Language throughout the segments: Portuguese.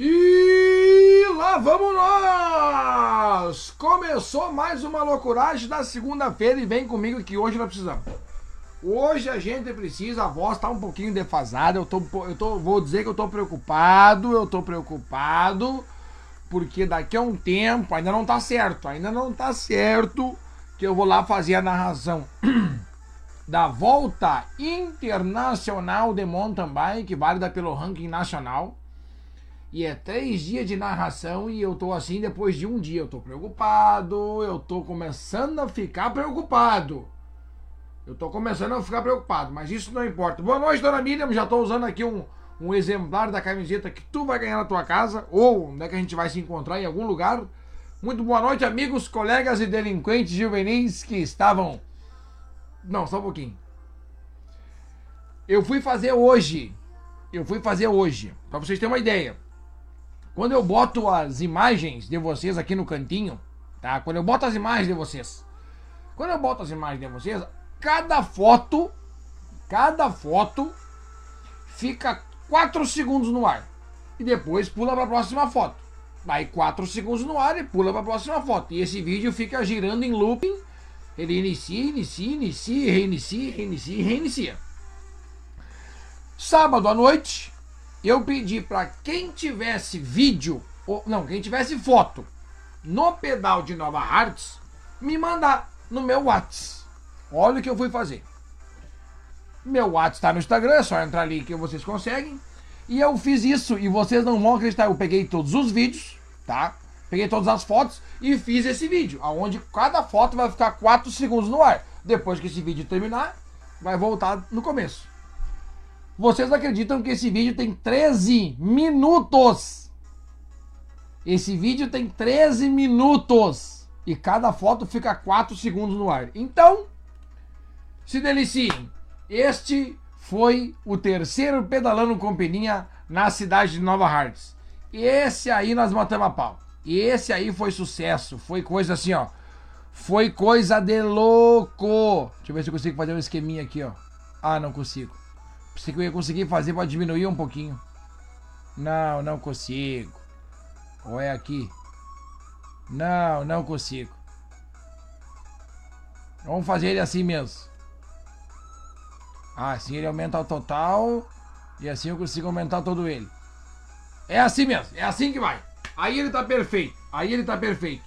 E lá vamos nós! Começou mais uma loucuragem da segunda-feira e vem comigo que hoje nós precisamos. Hoje a gente precisa, a voz tá um pouquinho defasada, eu tô, eu tô, vou dizer que eu tô preocupado, eu tô preocupado, porque daqui a um tempo, ainda não tá certo, ainda não tá certo que eu vou lá fazer a narração da volta internacional de mountain bike, válida pelo ranking nacional. E é três dias de narração e eu tô assim depois de um dia. Eu tô preocupado, eu tô começando a ficar preocupado. Eu tô começando a ficar preocupado, mas isso não importa. Boa noite, dona Miriam. Já tô usando aqui um, um exemplar da camiseta que tu vai ganhar na tua casa, ou onde é que a gente vai se encontrar em algum lugar. Muito boa noite, amigos, colegas e delinquentes juvenis que estavam. Não, só um pouquinho. Eu fui fazer hoje. Eu fui fazer hoje, para vocês terem uma ideia. Quando eu boto as imagens de vocês aqui no cantinho, tá? Quando eu boto as imagens de vocês, quando eu boto as imagens de vocês, cada foto, cada foto fica 4 segundos no ar e depois pula para a próxima foto. Vai 4 segundos no ar e pula para a próxima foto. E esse vídeo fica girando em looping. Ele inicia, inicia, inicia, reinicia, reinicia, reinicia. Sábado à noite, eu pedi para quem tivesse vídeo, ou não, quem tivesse foto no pedal de Nova Hartz, me mandar no meu WhatsApp. Olha o que eu fui fazer. Meu WhatsApp está no Instagram, é só entrar ali que vocês conseguem. E eu fiz isso e vocês não vão acreditar. Eu peguei todos os vídeos, tá? Peguei todas as fotos e fiz esse vídeo, aonde cada foto vai ficar 4 segundos no ar. Depois que esse vídeo terminar, vai voltar no começo. Vocês acreditam que esse vídeo tem 13 minutos? Esse vídeo tem 13 minutos e cada foto fica 4 segundos no ar. Então, se deliciem. Este foi o terceiro pedalando com peninha na cidade de Nova Hartz. Esse aí nós matamos a pau. Esse aí foi sucesso. Foi coisa assim, ó. Foi coisa de louco. Deixa eu ver se eu consigo fazer um esqueminha aqui, ó. Ah, não consigo. Pensei que eu ia conseguir fazer para diminuir um pouquinho. Não, não consigo. Ou é aqui? Não, não consigo. Vamos fazer ele assim mesmo. Ah, assim ele aumenta o total. E assim eu consigo aumentar todo ele. É assim mesmo, é assim que vai. Aí ele tá perfeito. Aí ele tá perfeito.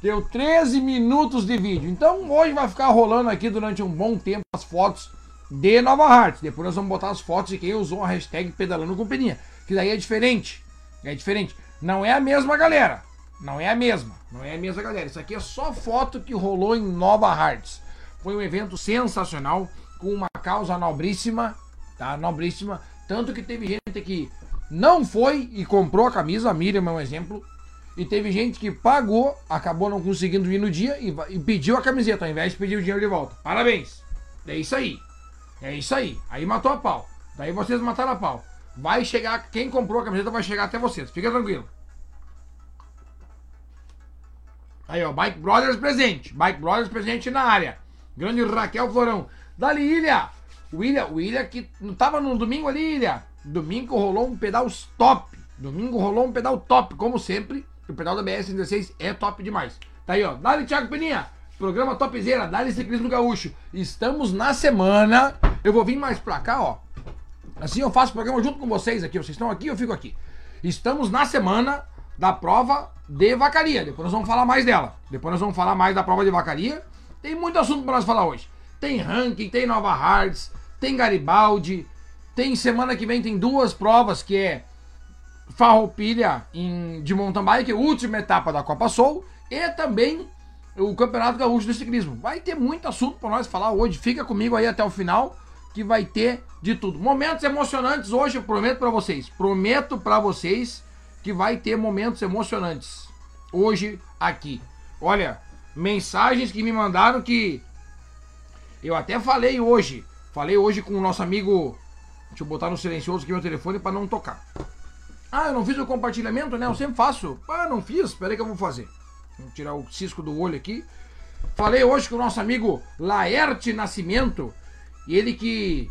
Deu 13 minutos de vídeo. Então hoje vai ficar rolando aqui durante um bom tempo as fotos de Nova Hartz. Depois nós vamos botar as fotos de quem usou a hashtag pedalando com peninha. Que daí é diferente. É diferente. Não é a mesma galera. Não é a mesma. Não é a mesma galera. Isso aqui é só foto que rolou em Nova Hartz. Foi um evento sensacional, com uma causa nobríssima, tá? Nobríssima. Tanto que teve gente que não foi e comprou a camisa, a Miriam é um exemplo. E teve gente que pagou, acabou não conseguindo ir no dia e pediu a camiseta, ao invés de pedir o dinheiro de volta. Parabéns! É isso aí. É isso aí. Aí matou a pau. Daí vocês mataram a pau. Vai chegar, quem comprou a camiseta vai chegar até vocês. Fica tranquilo. Aí, ó, Bike Brothers presente. Bike Brothers presente na área. Grande Raquel Florão. Dali, Ilha. O Ilha que não tava no domingo ali, Ilha. Domingo rolou um pedal top. Domingo rolou um pedal top, como sempre. O pedal da BS-16 é top demais. Tá aí, ó. Dali, Thiago Peninha. Programa Topzera, Dali Ciclismo Gaúcho. Estamos na semana. Eu vou vir mais pra cá, ó. Assim eu faço programa junto com vocês aqui. Vocês estão aqui, eu fico aqui. Estamos na semana da prova de vacaria. Depois nós vamos falar mais dela. Depois nós vamos falar mais da prova de vacaria. Tem muito assunto para nós falar hoje. Tem ranking, tem Nova Hards, tem Garibaldi. Tem semana que vem tem duas provas que é Farroupilha em, de mountain bike, última etapa da Copa Soul e também o Campeonato Gaúcho do Ciclismo. Vai ter muito assunto para nós falar hoje. Fica comigo aí até o final que vai ter de tudo. Momentos emocionantes hoje, eu prometo para vocês. Prometo para vocês que vai ter momentos emocionantes hoje aqui. Olha, mensagens que me mandaram que eu até falei hoje. Falei hoje com o nosso amigo. Deixa eu botar no silencioso aqui meu telefone para não tocar. Ah, eu não fiz o compartilhamento, né? Eu sempre faço. Ah, não fiz? Espera aí que eu vou fazer. Vou tirar o cisco do olho aqui. Falei hoje com o nosso amigo Laerte Nascimento. E ele que.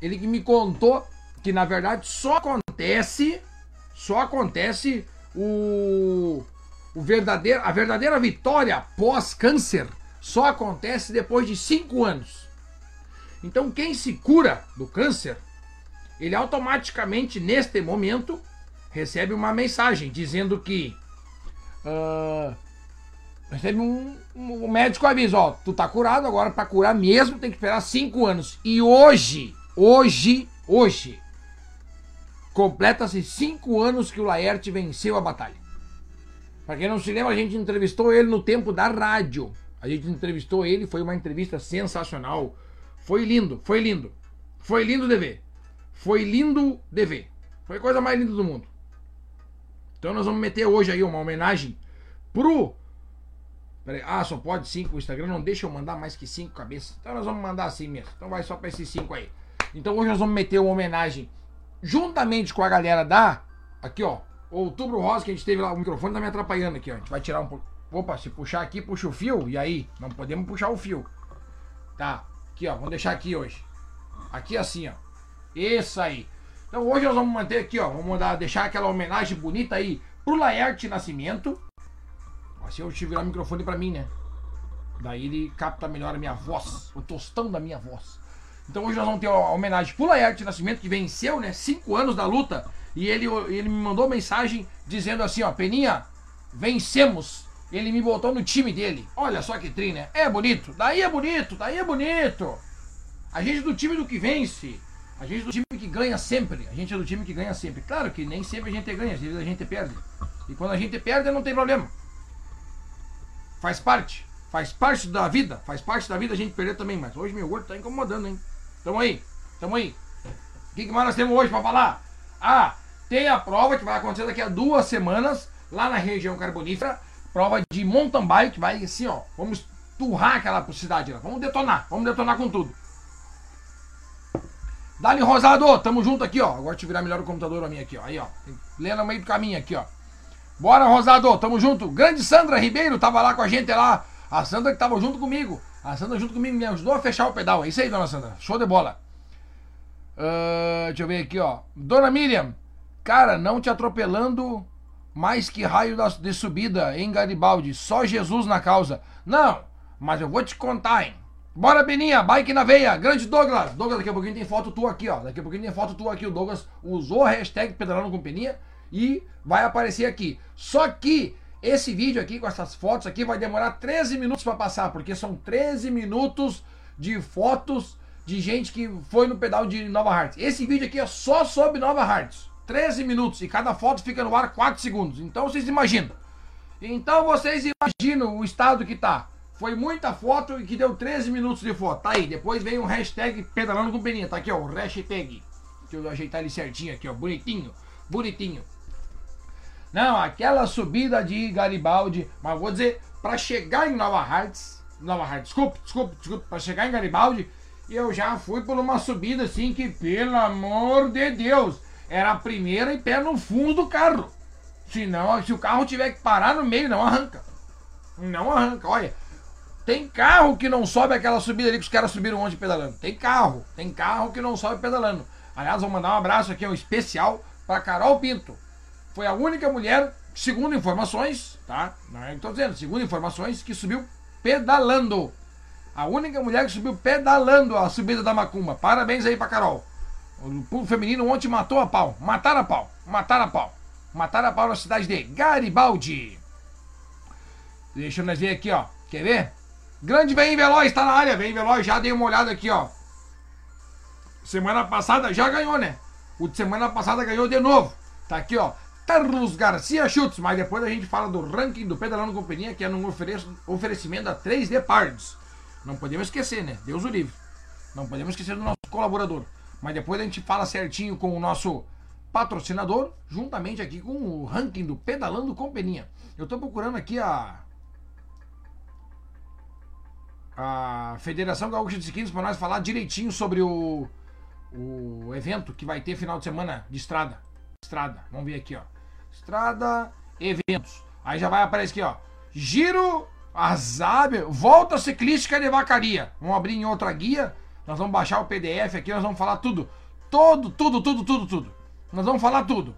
Ele que me contou que na verdade só acontece. só acontece o, o verdadeiro, a verdadeira vitória pós-câncer só acontece depois de cinco anos. Então, quem se cura do câncer, ele automaticamente, neste momento, recebe uma mensagem dizendo que. Uh, recebe um, um, um médico avisa: Ó, tu tá curado, agora para curar mesmo tem que esperar cinco anos. E hoje, hoje, hoje, completa-se cinco anos que o Laerte venceu a batalha. Para quem não se lembra, a gente entrevistou ele no tempo da rádio. A gente entrevistou ele, foi uma entrevista sensacional. Foi lindo, foi lindo. Foi lindo de ver. Foi lindo de ver. Foi a coisa mais linda do mundo. Então nós vamos meter hoje aí uma homenagem pro. Peraí, ah, só pode cinco. O Instagram não deixa eu mandar mais que cinco cabeças. Então nós vamos mandar assim mesmo. Então vai só pra esses cinco aí. Então hoje nós vamos meter uma homenagem juntamente com a galera da. Aqui, ó. Outubro Rosa, que a gente teve lá. O microfone tá me atrapalhando aqui, ó. A gente vai tirar um pouco. Opa, se puxar aqui, puxa o fio. E aí? Não podemos puxar o fio. Tá. Aqui, ó. Vamos deixar aqui hoje. Aqui assim, ó. Isso aí. Então hoje nós vamos manter aqui, ó. Vamos mandar, deixar aquela homenagem bonita aí pro Laerte Nascimento. Assim eu te virar o microfone pra mim, né? Daí ele capta melhor a minha voz. O tostão da minha voz. Então hoje nós vamos ter uma homenagem pro Laerte Nascimento, que venceu, né? Cinco anos da luta. E ele, ele me mandou mensagem dizendo assim, ó, Peninha, vencemos ele me botou no time dele. Olha só que tri, né? É bonito. Daí é bonito, daí é bonito. A gente do time do que vence. A gente é do time que ganha sempre. A gente é do time que ganha sempre. Claro que nem sempre a gente ganha, às vezes a gente perde. E quando a gente perde, não tem problema. Faz parte. Faz parte da vida. Faz parte da vida a gente perder também. Mas hoje meu gordo tá incomodando, hein? Tamo aí. Tamo aí. O que, que mais nós temos hoje pra falar? Ah, tem a prova que vai acontecer daqui a duas semanas lá na região carbonífera prova de mountain bike, vai assim, ó. Vamos turrar aquela cidade lá. Vamos detonar, vamos detonar com tudo. Dali Rosado, tamo junto aqui, ó. Agora te virar melhor o computador a mim aqui, ó. Aí, ó. Lê no meio do caminho aqui, ó. Bora, Rosado, tamo junto. Grande Sandra Ribeiro tava lá com a gente lá. A Sandra que tava junto comigo. A Sandra junto comigo me ajudou a fechar o pedal. É isso aí, dona Sandra. Show de bola. Uh, deixa eu ver aqui, ó. Dona Miriam, cara, não te atropelando mais que raio de subida em Garibaldi, só Jesus na causa. Não, mas eu vou te contar, hein? Bora, Beninha, bike na veia, grande Douglas. Douglas, daqui a pouquinho tem foto tua aqui, ó. Daqui a pouquinho tem foto tua aqui. O Douglas usou a hashtag pedalando com Peninha e vai aparecer aqui. Só que esse vídeo aqui com essas fotos aqui vai demorar 13 minutos para passar, porque são 13 minutos de fotos de gente que foi no pedal de Nova Hartz. Esse vídeo aqui é só sobre Nova Hartz. 13 minutos e cada foto fica no ar 4 segundos. Então vocês imaginam. Então vocês imaginam o estado que tá. Foi muita foto e que deu 13 minutos de foto. Tá aí. Depois vem o hashtag pedalando com peninha. Tá aqui, ó. O hashtag. Deixa eu ajeitar ele certinho aqui, ó. Bonitinho. Bonitinho. Não, aquela subida de Garibaldi. Mas vou dizer, para chegar em Nova Hartz. Nova Hartz, desculpe, desculpe, desculpe. Para chegar em Garibaldi, eu já fui por uma subida assim que, pelo amor de Deus era a primeira e pé no fundo do carro. Senão, se o carro tiver que parar no meio, não arranca. Não arranca, olha. Tem carro que não sobe aquela subida ali que os caras subiram ontem pedalando. Tem carro, tem carro que não sobe pedalando. Aliás, vou mandar um abraço aqui, um especial para Carol Pinto. Foi a única mulher, segundo informações, tá? Não é que estou dizendo, segundo informações, que subiu pedalando. A única mulher que subiu pedalando a subida da Macumba. Parabéns aí para Carol. O público feminino ontem matou a pau. Mataram a pau. Mataram a pau. Mataram a pau na cidade de Garibaldi. Deixa nós ver aqui, ó. Quer ver? Grande Vem Veloz, tá na área. Vem Veloz, já dei uma olhada aqui, ó. Semana passada já ganhou, né? O de semana passada ganhou de novo. Tá aqui, ó. Carlos Garcia Chutes. Mas depois a gente fala do ranking do Pedalando Companhia, que é um oferecimento a 3D Parts. Não podemos esquecer, né? Deus o livre. Não podemos esquecer do nosso colaborador. Mas depois a gente fala certinho com o nosso patrocinador, juntamente aqui com o ranking do Pedalando com Peninha. Eu estou procurando aqui a a Federação Gaúcha de Esquinas para nós falar direitinho sobre o, o evento que vai ter final de semana de estrada. Estrada, vamos ver aqui, ó. Estrada, eventos. Aí já vai aparecer aqui, ó. Giro Azab, volta ciclística de vacaria. Vamos abrir em outra guia nós vamos baixar o PDF aqui, nós vamos falar tudo. Todo, tudo, tudo, tudo, tudo. Nós vamos falar tudo.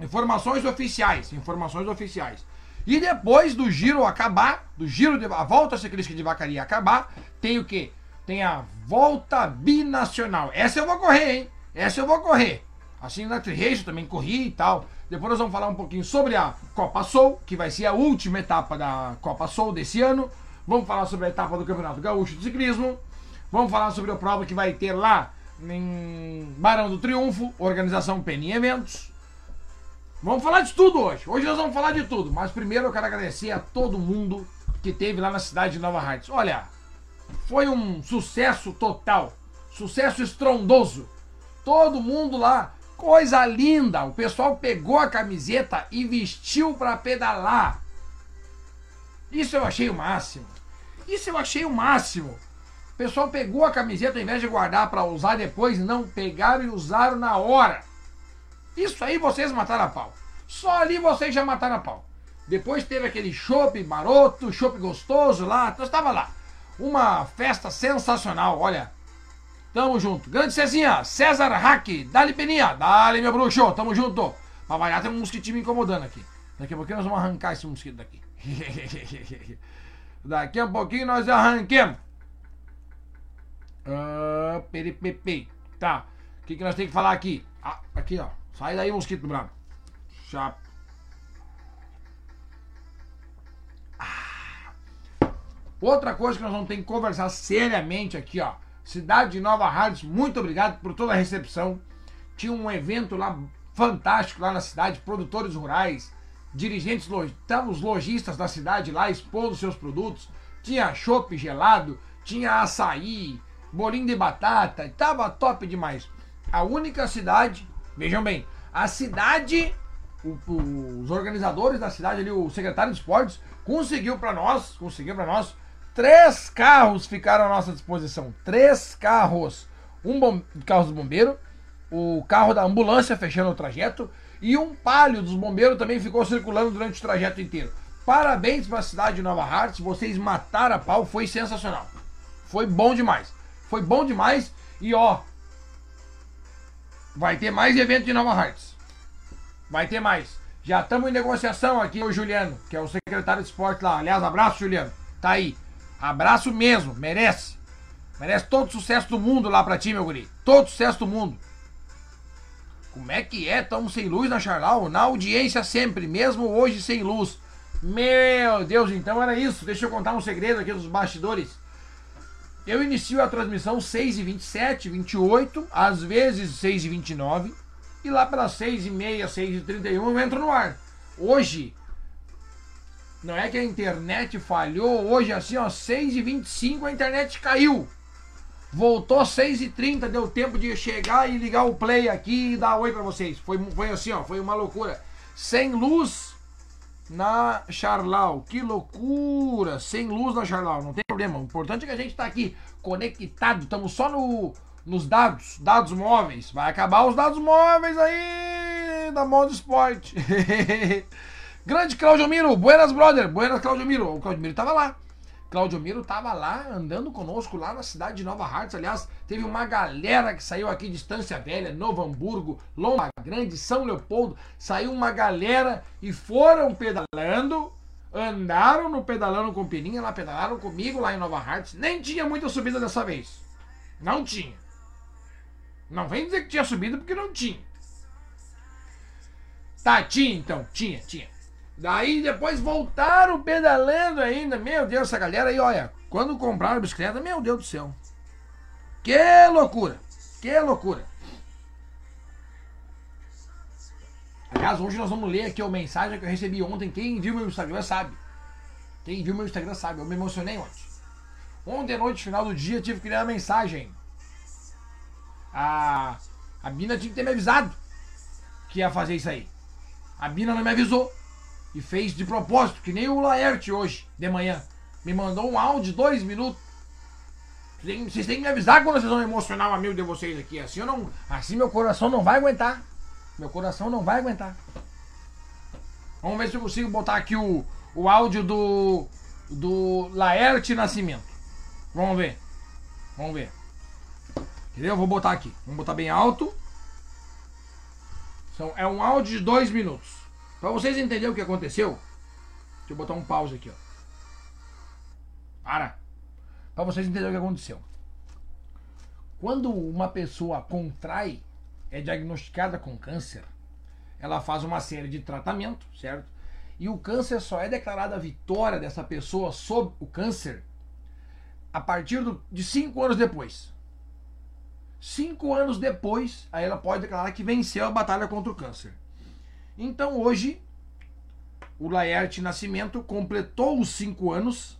Informações oficiais, informações oficiais. E depois do giro acabar, do giro de a volta ciclística de Vacaria acabar, tem o quê? Tem a volta binacional. Essa eu vou correr, hein? Essa eu vou correr. Assim na Tri também corri e tal. Depois nós vamos falar um pouquinho sobre a Copa Soul, que vai ser a última etapa da Copa Soul desse ano. Vamos falar sobre a etapa do Campeonato Gaúcho de Ciclismo. Vamos falar sobre a prova que vai ter lá em Barão do Triunfo, organização Penny Eventos. Vamos falar de tudo hoje. Hoje nós vamos falar de tudo. Mas primeiro eu quero agradecer a todo mundo que teve lá na cidade de Nova Hartz. Olha, foi um sucesso total. Sucesso estrondoso. Todo mundo lá, coisa linda. O pessoal pegou a camiseta e vestiu para pedalar. Isso eu achei o máximo. Isso eu achei o máximo. O pessoal pegou a camiseta ao invés de guardar para usar depois, não pegaram e usaram na hora. Isso aí vocês mataram a pau. Só ali vocês já mataram a pau. Depois teve aquele chopp maroto, chopp gostoso lá. Nós estava lá. Uma festa sensacional, olha. Tamo junto. Grande Cezinha, César Hack, dali Peninha, dali meu bruxo, tamo junto. Variar, tem um mosquitinho me incomodando aqui. Daqui a pouquinho nós vamos arrancar esse mosquito daqui. Daqui a pouquinho nós arranquemos. Uh, peripepe. Tá. O que, que nós temos que falar aqui? Ah, aqui, ó. Sai daí, mosquito brabo. Chapa. Ah. Outra coisa que nós vamos ter que conversar seriamente aqui, ó. Cidade de Nova Hartz, muito obrigado por toda a recepção. Tinha um evento lá fantástico lá na cidade, produtores rurais, dirigentes, os lojistas da cidade lá expondo seus produtos. Tinha chopp gelado, tinha açaí, bolinho de batata, tava top demais. A única cidade Vejam bem, a cidade, o, o, os organizadores da cidade ali, o secretário de esportes, conseguiu para nós, conseguiu para nós, três carros ficaram à nossa disposição. Três carros. Um bom, carro do bombeiro, o carro da ambulância fechando o trajeto e um palio dos bombeiros também ficou circulando durante o trajeto inteiro. Parabéns para a cidade de Nova Hartz, vocês mataram a pau, foi sensacional. Foi bom demais. Foi bom demais e ó, Vai ter mais evento de Nova Hartz. Vai ter mais. Já estamos em negociação aqui, o Juliano, que é o secretário de esporte lá. Aliás, abraço, Juliano. Tá aí. Abraço mesmo, merece. Merece todo sucesso do mundo lá pra ti, meu guri. Todo sucesso do mundo. Como é que é? Estamos sem luz na Charlau? Na audiência sempre, mesmo hoje sem luz. Meu Deus, então era isso. Deixa eu contar um segredo aqui dos bastidores. Eu inicio a transmissão 6h27, 28, às vezes 6h29, e lá pelas 6h30, 6h31 eu entro no ar. Hoje, não é que a internet falhou, hoje assim, ó, 6h25 a internet caiu. Voltou 6h30, deu tempo de chegar e ligar o play aqui e dar oi pra vocês. Foi, foi assim, ó, foi uma loucura. Sem luz, na Charlau. Que loucura! Sem luz na Charlau, não tem problema. O importante é que a gente está aqui conectado, estamos só no, nos dados, dados móveis. Vai acabar os dados móveis aí da Modo Esporte. Grande Claudio Miro, buenas brother, buenas Claudio Miro. O Claudio Miro tava lá. Claudio Miro estava lá andando conosco lá na cidade de Nova Hartz. Aliás, teve uma galera que saiu aqui de Estância Velha, Novo Hamburgo, Lomba Grande, São Leopoldo. Saiu uma galera e foram pedalando, andaram no pedalando com Peninha, lá pedalaram comigo lá em Nova Hartz. Nem tinha muita subida dessa vez. Não tinha. Não vem dizer que tinha subida porque não tinha. Tá, tinha então, tinha, tinha. Daí depois voltaram pedalando ainda. Meu Deus, essa galera aí, olha. Quando compraram a bicicleta, meu Deus do céu. Que loucura! Que loucura! Aliás, hoje nós vamos ler aqui a mensagem que eu recebi ontem. Quem viu meu Instagram sabe. Quem viu meu Instagram sabe. Eu me emocionei ontem. Ontem à noite, final do dia, tive que ler a mensagem. A, a Bina tinha que ter me avisado que ia fazer isso aí. A Bina não me avisou. E fez de propósito, que nem o Laerte hoje, de manhã. Me mandou um áudio de dois minutos. Vocês têm que me avisar quando vocês vão emocionar o amigo de vocês aqui. Assim, eu não, assim meu coração não vai aguentar. Meu coração não vai aguentar. Vamos ver se eu consigo botar aqui o, o áudio do, do Laerte Nascimento. Vamos ver. Vamos ver. Entendeu? Vou botar aqui. Vamos botar bem alto. São, é um áudio de dois minutos. Para vocês entenderem o que aconteceu, deixa eu botar um pause aqui, ó. Para. Para vocês entenderem o que aconteceu. Quando uma pessoa contrai, é diagnosticada com câncer, ela faz uma série de tratamento, certo? E o câncer só é declarada a vitória dessa pessoa sobre o câncer a partir do, de cinco anos depois. Cinco anos depois, aí ela pode declarar que venceu a batalha contra o câncer. Então hoje, o Laerte Nascimento completou os cinco anos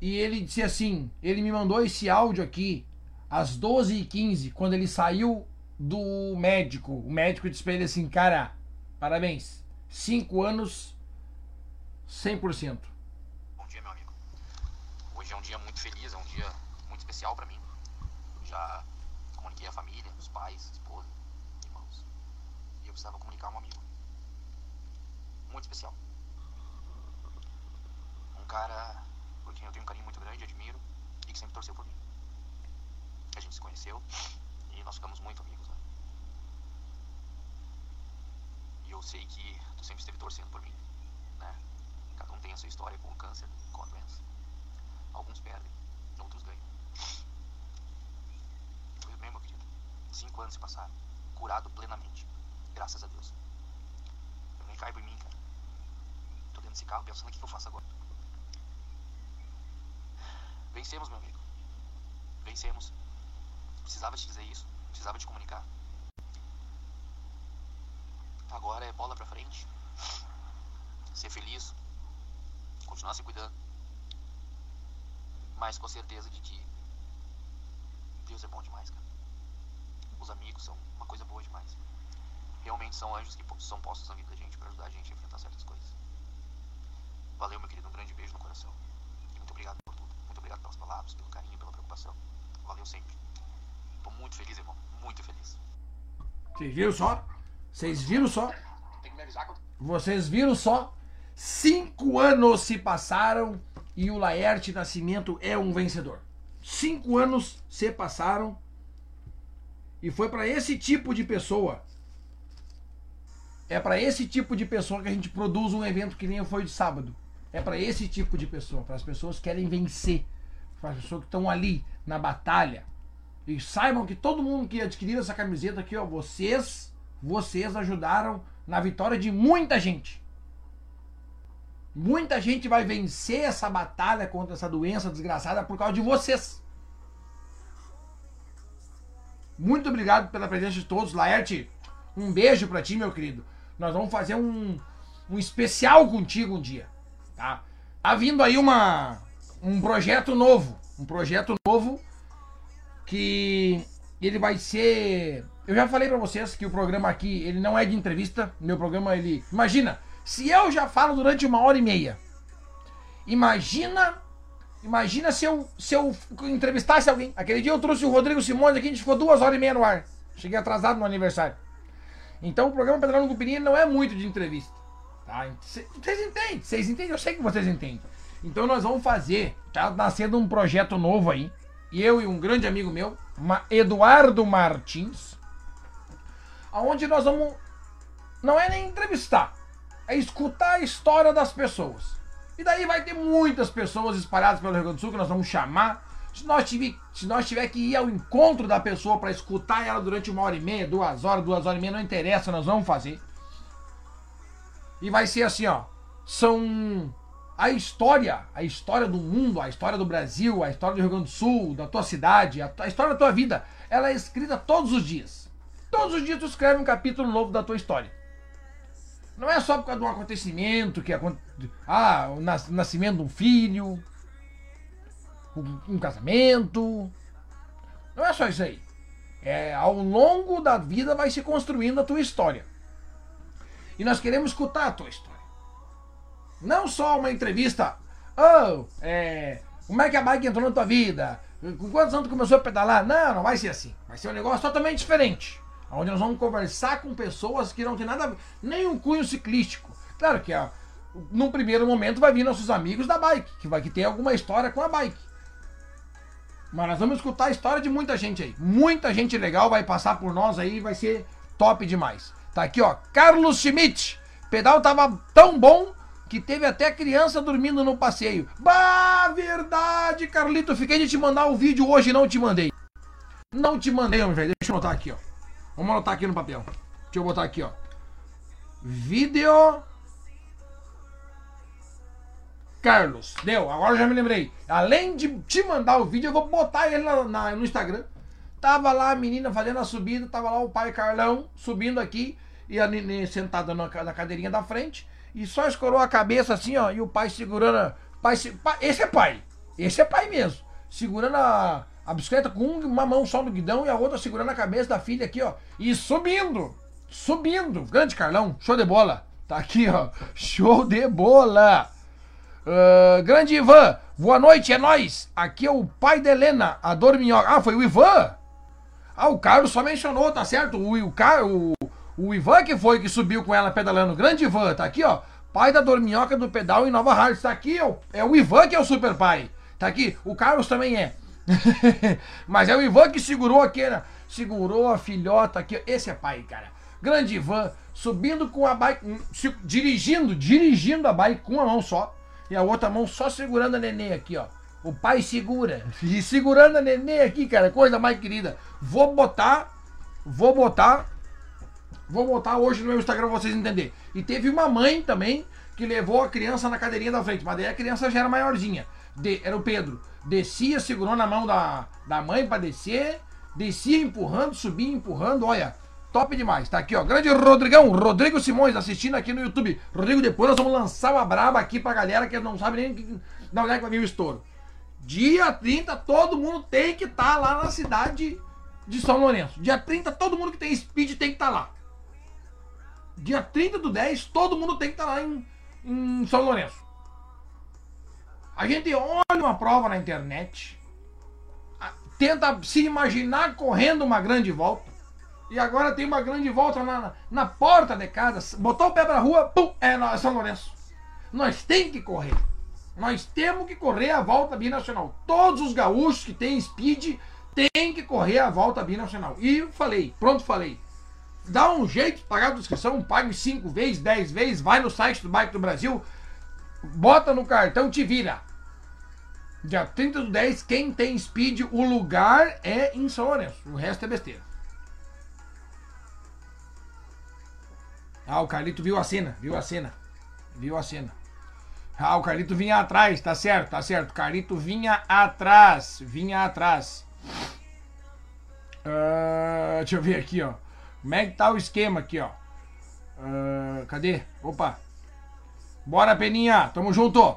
e ele disse assim: ele me mandou esse áudio aqui às 12h15, quando ele saiu do médico. O médico disse pra ele assim: cara, parabéns, cinco anos, 100%. Bom dia, meu amigo. Hoje é um dia muito feliz, é um dia muito especial para mim. Já comuniquei a família, os pais, esposa, irmãos. E eu precisava comunicar um amigo. Muito especial. Um cara por quem eu tenho um carinho muito grande, admiro e que sempre torceu por mim. A gente se conheceu e nós ficamos muito amigos, né? E eu sei que tu sempre esteve torcendo por mim, né? Cada um tem a sua história com o câncer, com a doença. Alguns perdem, outros ganham. Foi bem, meu querido. Cinco anos se passaram, curado plenamente. Graças a Deus. Eu nem caibo em mim, cara. Carro pensando o que eu faço agora. Vencemos, meu amigo. Vencemos. Precisava te dizer isso. Precisava te comunicar. Agora é bola pra frente. Ser feliz. Continuar se cuidando. Mas com certeza de que Deus é bom demais, cara. Os amigos são uma coisa boa demais. Realmente são anjos que são postos na vida da gente pra ajudar a gente a enfrentar certas coisas. Valeu, meu querido. Um grande beijo no coração. E muito obrigado por tudo. Muito obrigado pelas palavras, pelo carinho, pela preocupação. Valeu sempre. Tô muito feliz, irmão. Muito feliz. Vocês viram só? Vocês viram só? Vocês viram só? Cinco anos se passaram e o Laerte Nascimento é um vencedor. Cinco anos se passaram e foi para esse tipo de pessoa. É para esse tipo de pessoa que a gente produz um evento que nem foi de sábado. É para esse tipo de pessoa, para as pessoas que querem vencer, para as pessoas que estão ali na batalha. E saibam que todo mundo que adquiriu essa camiseta aqui, ó, vocês, vocês ajudaram na vitória de muita gente. Muita gente vai vencer essa batalha contra essa doença desgraçada por causa de vocês. Muito obrigado pela presença de todos. Laerte, um beijo pra ti, meu querido. Nós vamos fazer um, um especial contigo um dia. Tá? Tá vindo aí uma, um projeto novo. Um projeto novo que ele vai ser. Eu já falei pra vocês que o programa aqui ele não é de entrevista. Meu programa ele. Imagina, se eu já falo durante uma hora e meia. Imagina. Imagina se eu, se eu entrevistasse alguém. Aquele dia eu trouxe o Rodrigo Simões aqui, a gente ficou duas horas e meia no ar. Cheguei atrasado no aniversário. Então o programa Pedrão Cupini não é muito de entrevista. Tá? Vocês entendem, vocês entendem, eu sei que vocês entendem. Então nós vamos fazer, tá nascendo um projeto novo aí. Eu e um grande amigo meu, Eduardo Martins, aonde nós vamos não é nem entrevistar, é escutar a história das pessoas. E daí vai ter muitas pessoas espalhadas pelo Rio Grande do Sul que nós vamos chamar. Se nós, tiver, se nós tiver que ir ao encontro da pessoa para escutar ela durante uma hora e meia, duas horas, duas horas e meia, não interessa, nós vamos fazer. E vai ser assim, ó. São a história, a história do mundo, a história do Brasil, a história do Rio Grande do Sul, da tua cidade, a, história da tua vida, ela é escrita todos os dias. Todos os dias tu escreve um capítulo novo da tua história. Não é só por causa de um acontecimento que ah, o nas- nascimento de um filho, um casamento. Não é só isso aí. É, ao longo da vida vai se construindo a tua história. E nós queremos escutar a tua história. Não só uma entrevista. Oh, é, como é que a bike entrou na tua vida? Com quantos anos tu começou a pedalar? Não, não vai ser assim. Vai ser um negócio totalmente diferente. Onde nós vamos conversar com pessoas que não tem nada nem um cunho ciclístico. Claro que ó, num primeiro momento vai vir nossos amigos da bike, que vai que ter alguma história com a bike. Mas nós vamos escutar a história de muita gente aí. Muita gente legal vai passar por nós aí, vai ser Top demais. Tá aqui, ó. Carlos Schmidt. Pedal tava tão bom que teve até criança dormindo no passeio. Bah, verdade, Carlito. Fiquei de te mandar o vídeo hoje não te mandei. Não te mandei, velho. Deixa eu anotar aqui, ó. Vamos anotar aqui no papel. Deixa eu botar aqui, ó. Vídeo. Carlos. Deu, agora eu já me lembrei. Além de te mandar o vídeo, eu vou botar ele na, na- no Instagram. Tava lá a menina fazendo a subida, tava lá o pai Carlão subindo aqui e a nenê sentada na, na cadeirinha da frente e só escorou a cabeça assim, ó, e o pai segurando. A, pai, se- pai- esse é pai. Esse é pai mesmo. Segurando a, a bicicleta com uma mão só no guidão e a outra segurando a cabeça da filha aqui, ó. E subindo. Subindo. Grande Carlão, show de bola. Tá aqui, ó. Show de bola. Ah, grande Ivan, boa noite, é nós. Aqui é o pai da Helena, a Dorminhoca. Ah, foi o Ivan? Ah, o Carlos só mencionou, tá certo? O, o, o, o Ivan que foi que subiu com ela pedalando. Grande Ivan, tá aqui, ó. Pai da Dorminhoca do pedal em Nova Hartz. Tá aqui, ó. É o Ivan que é o super pai. Tá aqui. O Carlos também é. Mas é o Ivan que segurou aqui, né? Segurou a filhota aqui. Esse é pai, cara. Grande Ivan, subindo com a bike, hum, dirigindo, dirigindo a bike com uma mão só. E a outra mão só segurando a neném aqui, ó. O pai segura. E segurando a neném aqui, cara. Coisa mais querida. Vou botar. Vou botar. Vou botar hoje no meu Instagram pra vocês entenderem. E teve uma mãe também que levou a criança na cadeirinha da frente. Mas daí a criança já era maiorzinha. De- era o Pedro. Descia, segurou na mão da, da mãe pra descer. Descia empurrando, subia empurrando. Olha, top demais. Tá aqui, ó. Grande Rodrigão, Rodrigo Simões, assistindo aqui no YouTube. Rodrigo, depois nós vamos lançar uma braba aqui pra galera que não sabe nem que- da onde é que vai vir o estouro. Dia 30, todo mundo tem que estar lá na cidade de São Lourenço. Dia 30, todo mundo que tem speed tem que estar lá. Dia 30 do 10, todo mundo tem que estar lá em, em São Lourenço. A gente olha uma prova na internet, tenta se imaginar correndo uma grande volta. E agora tem uma grande volta na, na porta de casa. Botou o pé pra rua, pum, é no- São Lourenço. Nós tem que correr. Nós temos que correr a volta binacional. Todos os gaúchos que têm speed têm que correr a volta binacional. E falei, pronto, falei. Dá um jeito de pagar a inscrição, pague 5 vezes, 10 vezes, vai no site do Bike do Brasil, bota no cartão, te vira. Dia 30 do 10, quem tem speed, o lugar é em São Lourenço. O resto é besteira. Ah, o Carlito viu a cena, viu a cena. Viu a cena. Ah, o Carlito vinha atrás, tá certo, tá certo. Carlito vinha atrás, vinha atrás. Ah, deixa eu ver aqui, ó. Como é que tá o esquema aqui, ó? Ah, cadê? Opa. Bora, Peninha, tamo junto.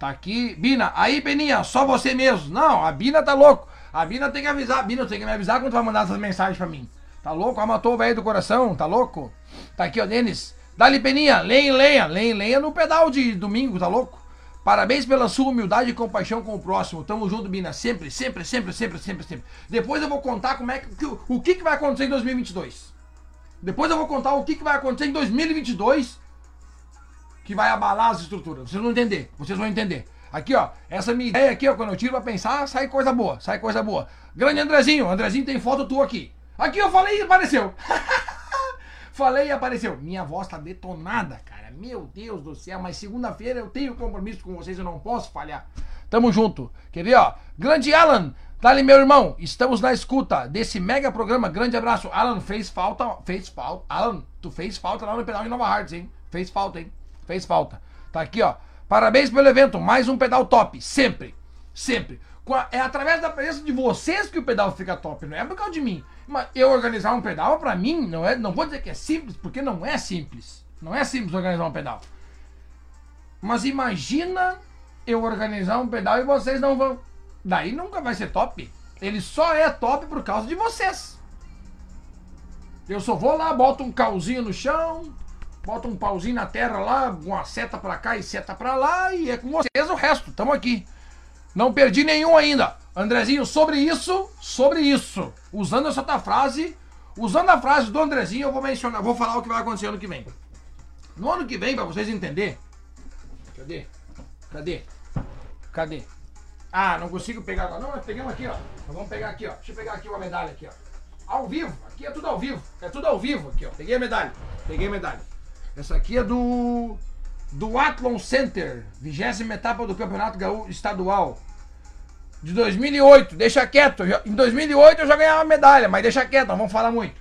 Tá aqui. Bina, aí, Peninha, só você mesmo. Não, a Bina tá louco. A Bina tem que avisar. Bina, tem que me avisar quando tu vai mandar essas mensagens pra mim. Tá louco? Ah, matou o velho do coração, tá louco? Tá aqui, ó, Denis. Dali, Peninha, lenha, lenha, lenha, lenha no pedal de domingo, tá louco? Parabéns pela sua humildade e compaixão com o próximo. Tamo junto, Bina. Sempre, sempre, sempre, sempre, sempre, sempre. Depois eu vou contar como é que, o que, que vai acontecer em 2022. Depois eu vou contar o que, que vai acontecer em 2022 que vai abalar as estruturas. Vocês vão entender. Vocês vão entender. Aqui, ó. Essa minha ideia aqui, ó. Quando eu tiro pra pensar, sai coisa boa. Sai coisa boa. Grande Andrezinho. Andrezinho tem foto tua aqui. Aqui eu falei e apareceu. falei e apareceu. Minha voz tá detonada, cara. Meu Deus do céu. Mas segunda-feira eu tenho compromisso com vocês. Eu não posso falhar. Tamo junto. Quer ver, ó? Grande Alan. Dali, meu irmão. Estamos na escuta desse mega programa. Grande abraço. Alan, fez falta. Fez falta. Alan, tu fez falta lá no pedal de Nova Hartz, hein? Fez falta, hein? Fez falta. Tá aqui, ó. Parabéns pelo evento. Mais um pedal top. Sempre. Sempre. É através da presença de vocês que o pedal fica top. Não é por causa de mim. Mas eu organizar um pedal, pra mim, não é. Não vou dizer que é simples, porque não é simples. Não é simples organizar um pedal. Mas imagina eu organizar um pedal e vocês não vão. Daí nunca vai ser top. Ele só é top por causa de vocês. Eu só vou lá, boto um calzinho no chão, boto um pauzinho na terra lá, uma seta pra cá e seta pra lá, e é com vocês o resto. Tamo aqui. Não perdi nenhum ainda. Andrezinho, sobre isso, sobre isso, usando essa tua frase, usando a frase do Andrezinho, eu vou mencionar, vou falar o que vai acontecer ano que vem. No ano que vem, pra vocês entenderem. Cadê? Cadê? Cadê? Ah, não consigo pegar agora. Não, nós pegamos aqui, ó. Vamos pegar aqui, ó. Deixa eu pegar aqui uma medalha aqui, ó. Ao vivo. Aqui é tudo ao vivo. É tudo ao vivo aqui, ó. Peguei a medalha. Peguei a medalha. Essa aqui é do do Athlon Center, vigésima etapa do Campeonato Gaúcho Estadual de 2008. Deixa quieto. Em 2008 eu já ganhava medalha, mas deixa quieto, não vamos falar muito.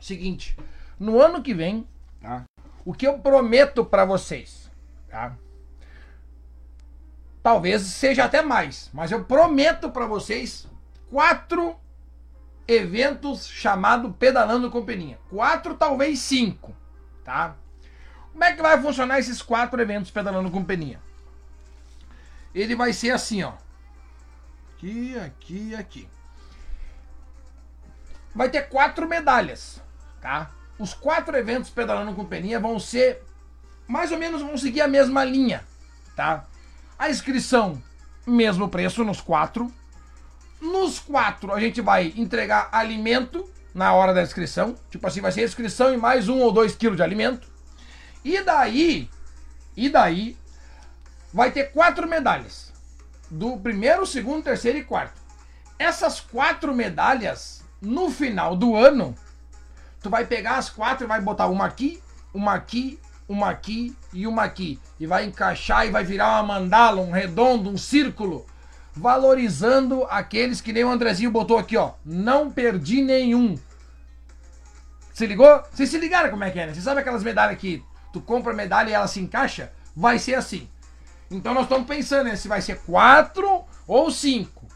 Seguinte, no ano que vem, tá? O que eu prometo para vocês, tá? Talvez seja até mais, mas eu prometo para vocês quatro eventos chamado Pedalando com Peninha. Quatro, talvez cinco, tá? Como é que vai funcionar esses quatro eventos Pedalando com Peninha? Ele vai ser assim, ó. Aqui, aqui e aqui. Vai ter quatro medalhas, tá? Os quatro eventos Pedalando com Peninha vão ser mais ou menos vão seguir a mesma linha, tá? A inscrição, mesmo preço nos quatro. Nos quatro, a gente vai entregar alimento na hora da inscrição. Tipo assim, vai ser inscrição e mais um ou dois quilos de alimento. E daí, e daí, vai ter quatro medalhas. Do primeiro, segundo, terceiro e quarto. Essas quatro medalhas, no final do ano, tu vai pegar as quatro e vai botar uma aqui, uma aqui, uma aqui e uma aqui. E vai encaixar e vai virar uma mandala, um redondo, um círculo. Valorizando aqueles que nem o Andrezinho botou aqui, ó. Não perdi nenhum. Se ligou? Vocês se ligaram como é que é, né? Você sabe aquelas medalhas que tu compra a medalha e ela se encaixa? Vai ser assim. Então nós estamos pensando né, se vai ser quatro ou cinco.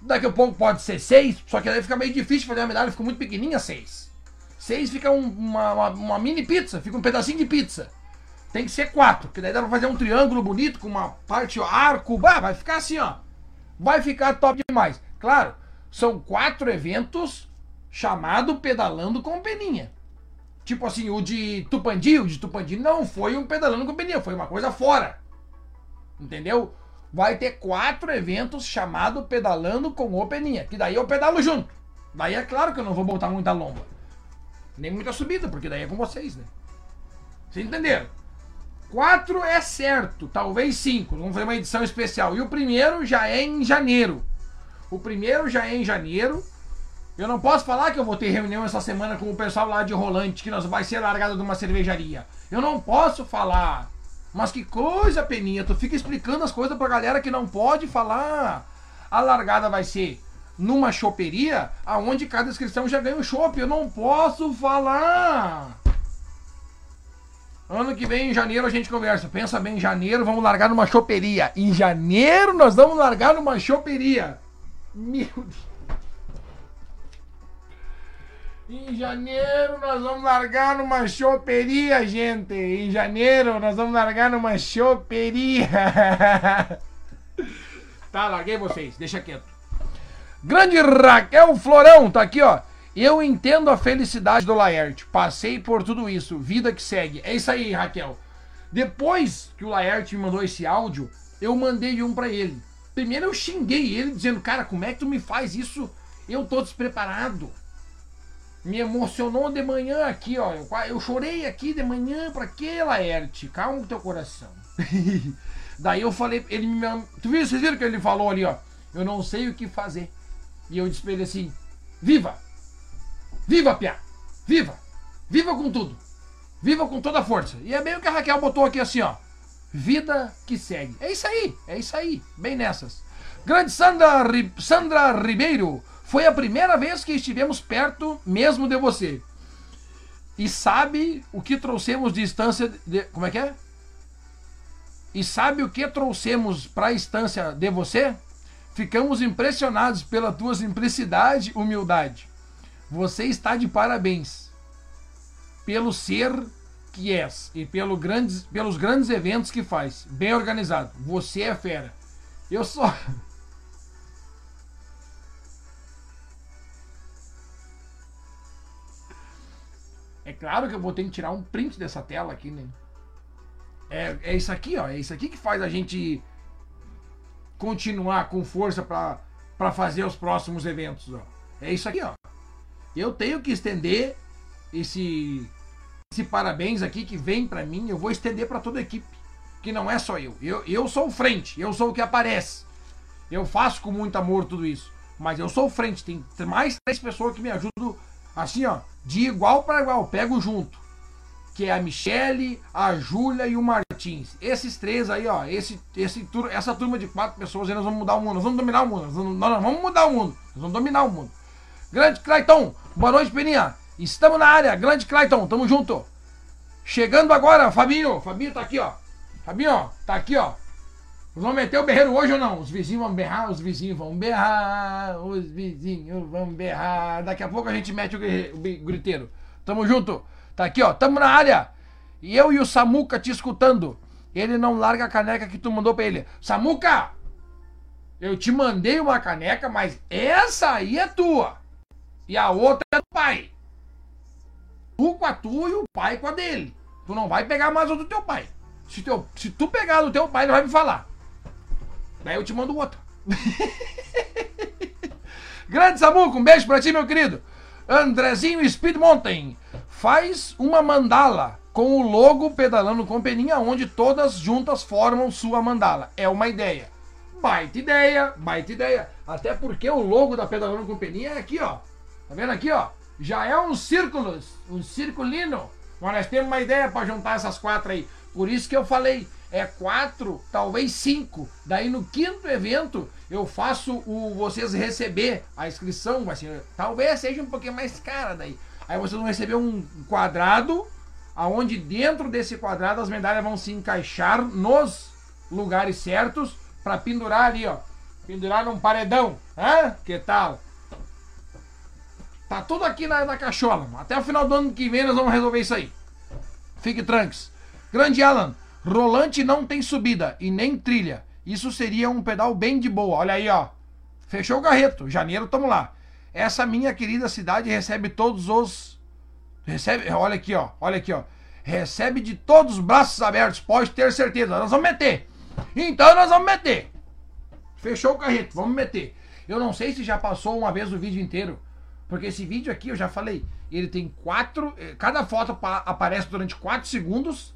Daqui a pouco pode ser seis, só que aí fica meio difícil fazer uma medalha, fica muito pequenininha seis. Seis fica um, uma, uma, uma, mini pizza, fica um pedacinho de pizza. Tem que ser quatro, porque daí dá pra fazer um triângulo bonito com uma parte ó, arco. Bah, vai ficar assim, ó. Vai ficar top demais. Claro, são quatro eventos chamado Pedalando com Peninha. Tipo assim, o de Tupandi, o de Tupandi não foi um Pedalando com Peninha, foi uma coisa fora. Entendeu? Vai ter quatro eventos chamado Pedalando com o Peninha. Que daí eu pedalo junto. Daí é claro que eu não vou botar muita lomba. Nem muita subida, porque daí é com vocês, né? Vocês entenderam? Quatro é certo, talvez cinco. Vamos fazer uma edição especial. E o primeiro já é em janeiro. O primeiro já é em janeiro. Eu não posso falar que eu vou ter reunião essa semana com o pessoal lá de Rolante, que nós vai ser largado de uma cervejaria. Eu não posso falar. Mas que coisa, Peninha, tu fica explicando as coisas pra galera que não pode falar. A largada vai ser numa choperia, aonde cada inscrição já ganha um chopp. Eu não posso falar. Ano que vem, em janeiro, a gente conversa. Pensa bem, em janeiro vamos largar numa choperia. Em janeiro nós vamos largar numa choperia. Meu Deus. Em janeiro nós vamos largar numa choperia, gente. Em janeiro nós vamos largar numa choperia. tá, larguei vocês, deixa quieto. Grande Raquel Florão, tá aqui, ó. Eu entendo a felicidade do Laerte. Passei por tudo isso. Vida que segue. É isso aí, Raquel. Depois que o Laerte me mandou esse áudio, eu mandei um para ele. Primeiro eu xinguei ele, dizendo, cara, como é que tu me faz isso? Eu tô despreparado me emocionou de manhã aqui, ó. Eu, eu chorei aqui de manhã pra que, Laerte? Calma o teu coração. Daí eu falei, ele me. Tu viu, vocês viram que ele falou ali, ó? Eu não sei o que fazer. E eu disse pra ele assim: Viva! Viva, Pia! Viva! Viva com tudo! Viva com toda a força! E é bem o que a Raquel botou aqui assim, ó. Vida que segue. É isso aí, é isso aí. Bem nessas. Grande Sandra, Sandra Ribeiro. Foi a primeira vez que estivemos perto mesmo de você. E sabe o que trouxemos de instância. De, como é que é? E sabe o que trouxemos para a instância de você? Ficamos impressionados pela tua simplicidade e humildade. Você está de parabéns pelo ser que és e pelo grandes, pelos grandes eventos que faz. Bem organizado. Você é fera. Eu só. É claro que eu vou ter que tirar um print dessa tela aqui, né? É, é isso aqui, ó. É isso aqui que faz a gente continuar com força para fazer os próximos eventos, ó. É isso aqui, ó. Eu tenho que estender esse esse parabéns aqui que vem para mim, eu vou estender para toda a equipe, que não é só eu. Eu eu sou o frente, eu sou o que aparece. Eu faço com muito amor tudo isso. Mas eu sou frente, tem mais três pessoas que me ajudam assim, ó, de igual para igual, pego junto. Que é a Michele, a Júlia e o Martins. Esses três aí, ó, esse, esse, essa turma de quatro pessoas aí, nós vamos mudar o mundo, nós vamos dominar o mundo. Nós vamos, nós vamos mudar o mundo, nós vamos dominar o mundo. Grande Clayton, boa noite, Peninha. Estamos na área, grande Clayton, tamo junto. Chegando agora, Fabinho, Fabinho tá aqui, ó. Fabinho, ó, tá aqui, ó. Vão meter o berreiro hoje ou não? Os vizinhos vão berrar, os vizinhos vão berrar, os vizinhos vão berrar. Daqui a pouco a gente mete o, o griteiro. Tamo junto. Tá aqui, ó. Tamo na área. E eu e o Samuca te escutando. Ele não larga a caneca que tu mandou pra ele. Samuca! Eu te mandei uma caneca, mas essa aí é tua. E a outra é do pai. Tu com a tua e o pai com a dele. Tu não vai pegar mais o do teu pai. Se, teu, se tu pegar do teu pai, ele vai me falar. Daí eu te mando outro. Grande Samuco, um beijo pra ti, meu querido. Andrezinho Speed Mountain faz uma mandala com o logo pedalando com peninha, onde todas juntas formam sua mandala. É uma ideia. Baita ideia, baita ideia. Até porque o logo da pedalando com peninha é aqui, ó. Tá vendo aqui, ó? Já é um círculo, um circulino. Mas nós temos uma ideia para juntar essas quatro aí. Por isso que eu falei, é quatro, talvez cinco. Daí no quinto evento eu faço o vocês receber a inscrição, vai ser, talvez seja um pouquinho mais cara daí. Aí vocês vão receber um quadrado, aonde dentro desse quadrado as medalhas vão se encaixar nos lugares certos para pendurar ali, ó. Pendurar num paredão, hã? Que tal? Tá tudo aqui na, na cachola. Até o final do ano que vem nós vamos resolver isso aí. Fique tranques. Grande Alan, Rolante não tem subida e nem trilha. Isso seria um pedal bem de boa. Olha aí, ó. Fechou o garreto. Janeiro, tamo lá. Essa minha querida cidade recebe todos os. Recebe. Olha aqui, ó. Olha aqui, ó. Recebe de todos os braços abertos. Pode ter certeza. Nós vamos meter. Então nós vamos meter. Fechou o carreto. Vamos meter. Eu não sei se já passou uma vez o vídeo inteiro. Porque esse vídeo aqui, eu já falei, ele tem quatro. Eh, cada foto aparece durante quatro segundos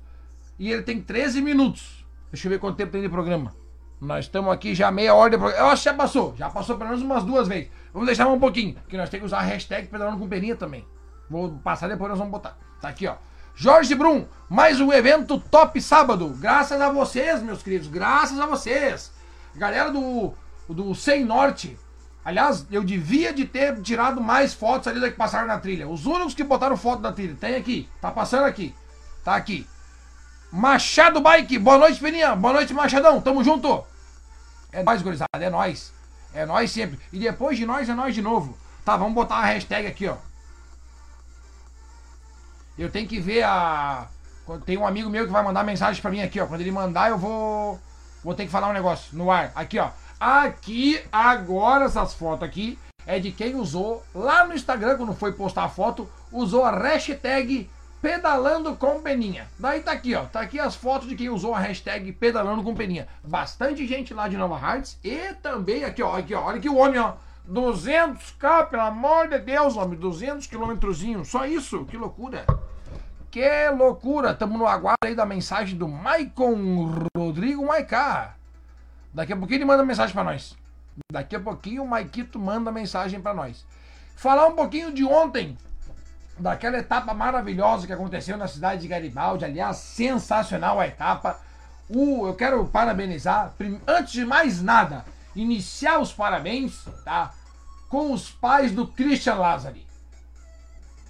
e ele tem 13 minutos. Deixa eu ver quanto tempo tem de programa. Nós estamos aqui já meia hora de programa. Eu acho que já passou. Já passou pelo menos umas duas vezes. Vamos deixar um pouquinho. Porque nós temos que usar a hashtag pedalando com peninha também. Vou passar depois, nós vamos botar. Tá aqui, ó. Jorge Brum, mais um evento top sábado. Graças a vocês, meus queridos. Graças a vocês. Galera do, do Sem Norte. Aliás, eu devia de ter tirado mais fotos ali da que passaram na trilha. Os únicos que botaram foto da trilha. Tem aqui. Tá passando aqui. Tá aqui. Machado Bike, boa noite, Peninha. Boa noite, Machadão. Tamo junto. É nóis, gurizada, é nóis. É nóis sempre. E depois de nós, é nós de novo. Tá, vamos botar a hashtag aqui, ó. Eu tenho que ver a. Tem um amigo meu que vai mandar mensagem pra mim aqui, ó. Quando ele mandar, eu vou. Vou ter que falar um negócio no ar. Aqui, ó. Aqui, agora, essas fotos aqui é de quem usou lá no Instagram, quando foi postar a foto, usou a hashtag pedalando com peninha. Daí tá aqui, ó. Tá aqui as fotos de quem usou a hashtag pedalando com peninha. Bastante gente lá de Nova Hartz e também aqui, ó. Aqui, ó. Olha aqui o homem, ó. 200k, pelo amor de Deus, homem. 200 quilômetrozinho. Só isso. Que loucura. Que loucura. Tamo no aguardo aí da mensagem do Maicon Rodrigo Maiká. Daqui a pouquinho ele manda mensagem para nós. Daqui a pouquinho o Maikito manda mensagem para nós. Falar um pouquinho de ontem daquela etapa maravilhosa que aconteceu na cidade de Garibaldi. Aliás, sensacional a etapa. O, eu quero parabenizar, antes de mais nada, iniciar os parabéns, tá? Com os pais do Christian Lazari.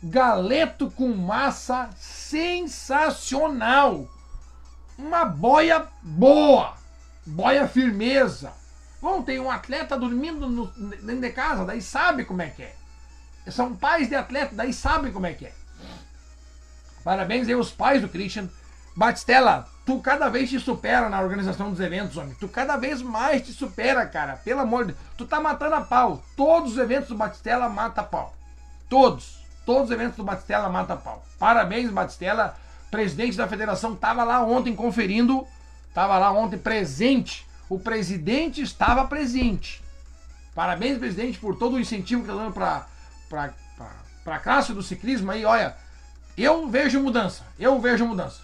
Galeto com massa sensacional. Uma boia boa. Boia firmeza. Bom, tem um atleta dormindo no, dentro de casa, daí sabe como é que é. São pais de atleta, daí sabem como é que é. Parabéns aí aos pais do Christian. Batistella, tu cada vez te supera na organização dos eventos, homem. Tu cada vez mais te supera, cara. Pelo amor de Deus. Tu tá matando a pau. Todos os eventos do Batistella mata a pau. Todos. Todos os eventos do Batistella mata a pau. Parabéns, Batistella. Presidente da federação tava lá ontem conferindo. Tava lá ontem presente. O presidente estava presente. Parabéns, presidente, por todo o incentivo que tá dando para para a classe do ciclismo aí, olha, eu vejo mudança, eu vejo mudança.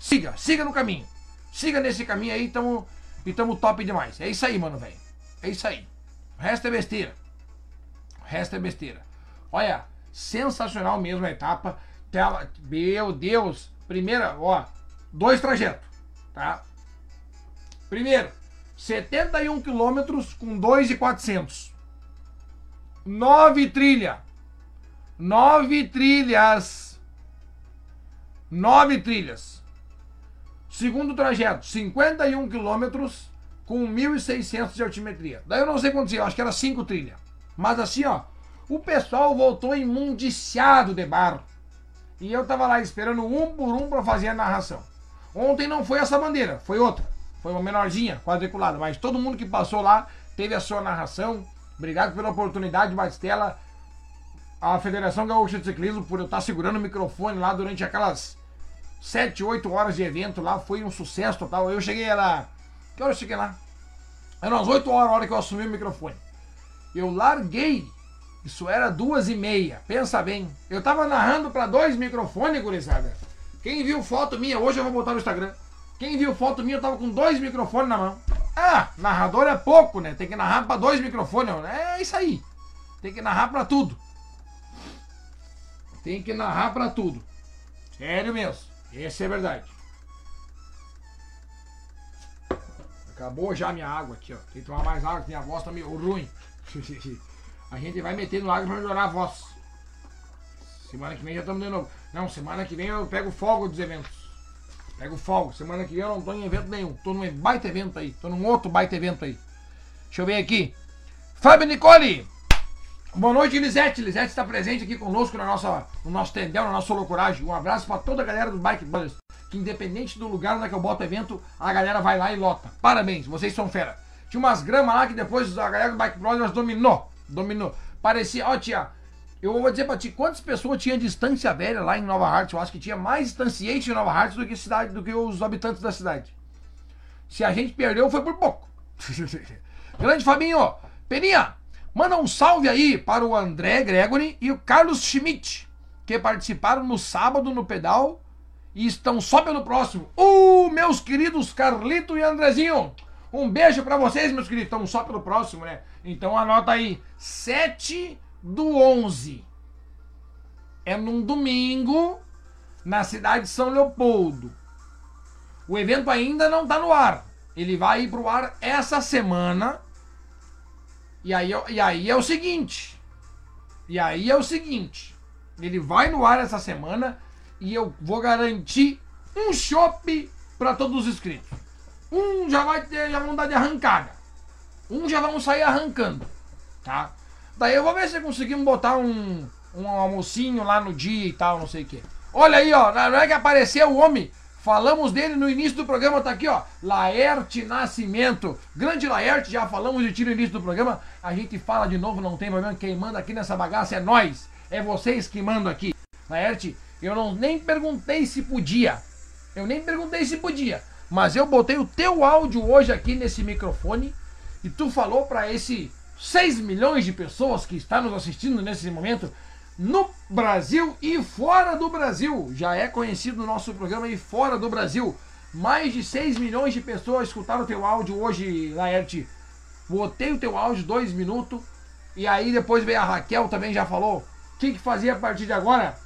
Siga, siga no caminho. Siga nesse caminho aí, tamo, e tamo top demais. É isso aí, mano, velho. É isso aí. O resto é besteira. O resto é besteira. Olha, sensacional mesmo a etapa. Tela, meu Deus. Primeira, ó, dois trajetos, tá? Primeiro, 71 quilômetros com 2,400. Nove trilha. Nove trilhas. Nove trilhas. Segundo trajeto, 51 quilômetros com 1.600 de altimetria. Daí eu não sei quantos, acho que era cinco trilhas. Mas assim, ó, o pessoal voltou imundiciado de barro. E eu tava lá esperando um por um para fazer a narração. Ontem não foi essa bandeira, foi outra. Foi uma menorzinha, quadriculada. Mas todo mundo que passou lá teve a sua narração. Obrigado pela oportunidade, Batistela. A Federação Gaúcha de Ciclismo por eu estar segurando o microfone lá durante aquelas 7, 8 horas de evento lá. Foi um sucesso total. Eu cheguei lá. Que hora eu cheguei lá? Eram umas 8 horas a hora que eu assumi o microfone. Eu larguei. Isso era duas e meia. Pensa bem. Eu tava narrando para dois microfones, gurizada. Quem viu foto minha, hoje eu vou botar no Instagram. Quem viu foto minha, eu tava com dois microfones na mão. Ah, narrador é pouco, né? Tem que narrar para dois microfones. É isso aí. Tem que narrar para tudo. Tem que narrar para tudo. Sério mesmo. Essa é verdade. Acabou já minha água aqui, ó. Tem que tomar mais água, que minha voz tá meio ruim. A gente vai metendo água pra melhorar a voz. Semana que vem já estamos de novo. Não, semana que vem eu pego fogo dos eventos. Pego fogo. Semana que vem eu não tô em evento nenhum. Tô num baita evento aí. Tô num outro baita evento aí. Deixa eu ver aqui. Fábio Nicole. Boa noite, Lisete. Lisete está presente aqui conosco na nossa, no nosso tendel, na nossa loucuragem. Um abraço para toda a galera do Bike Brothers. Que independente do lugar onde é eu boto evento, a galera vai lá e lota. Parabéns, vocês são fera. Tinha umas gramas lá que depois a galera do Bike Brothers dominou. Dominou. Parecia, ó, tia, eu vou dizer pra ti, quantas pessoas tinha distância velha lá em Nova Hartz? Eu acho que tinha mais distanciante em Nova Hartz do que, cidade, do que os habitantes da cidade. Se a gente perdeu, foi por pouco. Grande Fabinho, Peninha, manda um salve aí para o André Gregory e o Carlos Schmidt, que participaram no sábado no pedal e estão só pelo próximo. Uh, meus queridos Carlito e Andrezinho. Um beijo para vocês, meus queridos. Estão só pelo próximo, né? Então anota aí. 7 do 11. É num domingo na cidade de São Leopoldo. O evento ainda não está no ar. Ele vai ir pro ar essa semana. E aí, e aí é o seguinte. E aí é o seguinte. Ele vai no ar essa semana e eu vou garantir um chopp para todos os inscritos. Um já vai ter, já vão dar de arrancada. Um já vão sair arrancando, tá? Daí eu vou ver se conseguimos botar um, um almocinho lá no dia e tal, não sei o que. Olha aí, ó, não é que apareceu o homem. Falamos dele no início do programa, tá aqui, ó. Laerte Nascimento. Grande Laerte, já falamos de ti no início do programa. A gente fala de novo, não tem problema. Quem manda aqui nessa bagaça é nós. É vocês que mandam aqui. Laerte, eu não nem perguntei se podia. Eu nem perguntei se podia. Mas eu botei o teu áudio hoje aqui nesse microfone e tu falou para esse 6 milhões de pessoas que estão nos assistindo nesse momento no Brasil e fora do Brasil. Já é conhecido o nosso programa e fora do Brasil. Mais de 6 milhões de pessoas escutaram o teu áudio hoje, Laerte. Botei o teu áudio dois minutos. E aí depois veio a Raquel também já falou. O que, que a partir de agora?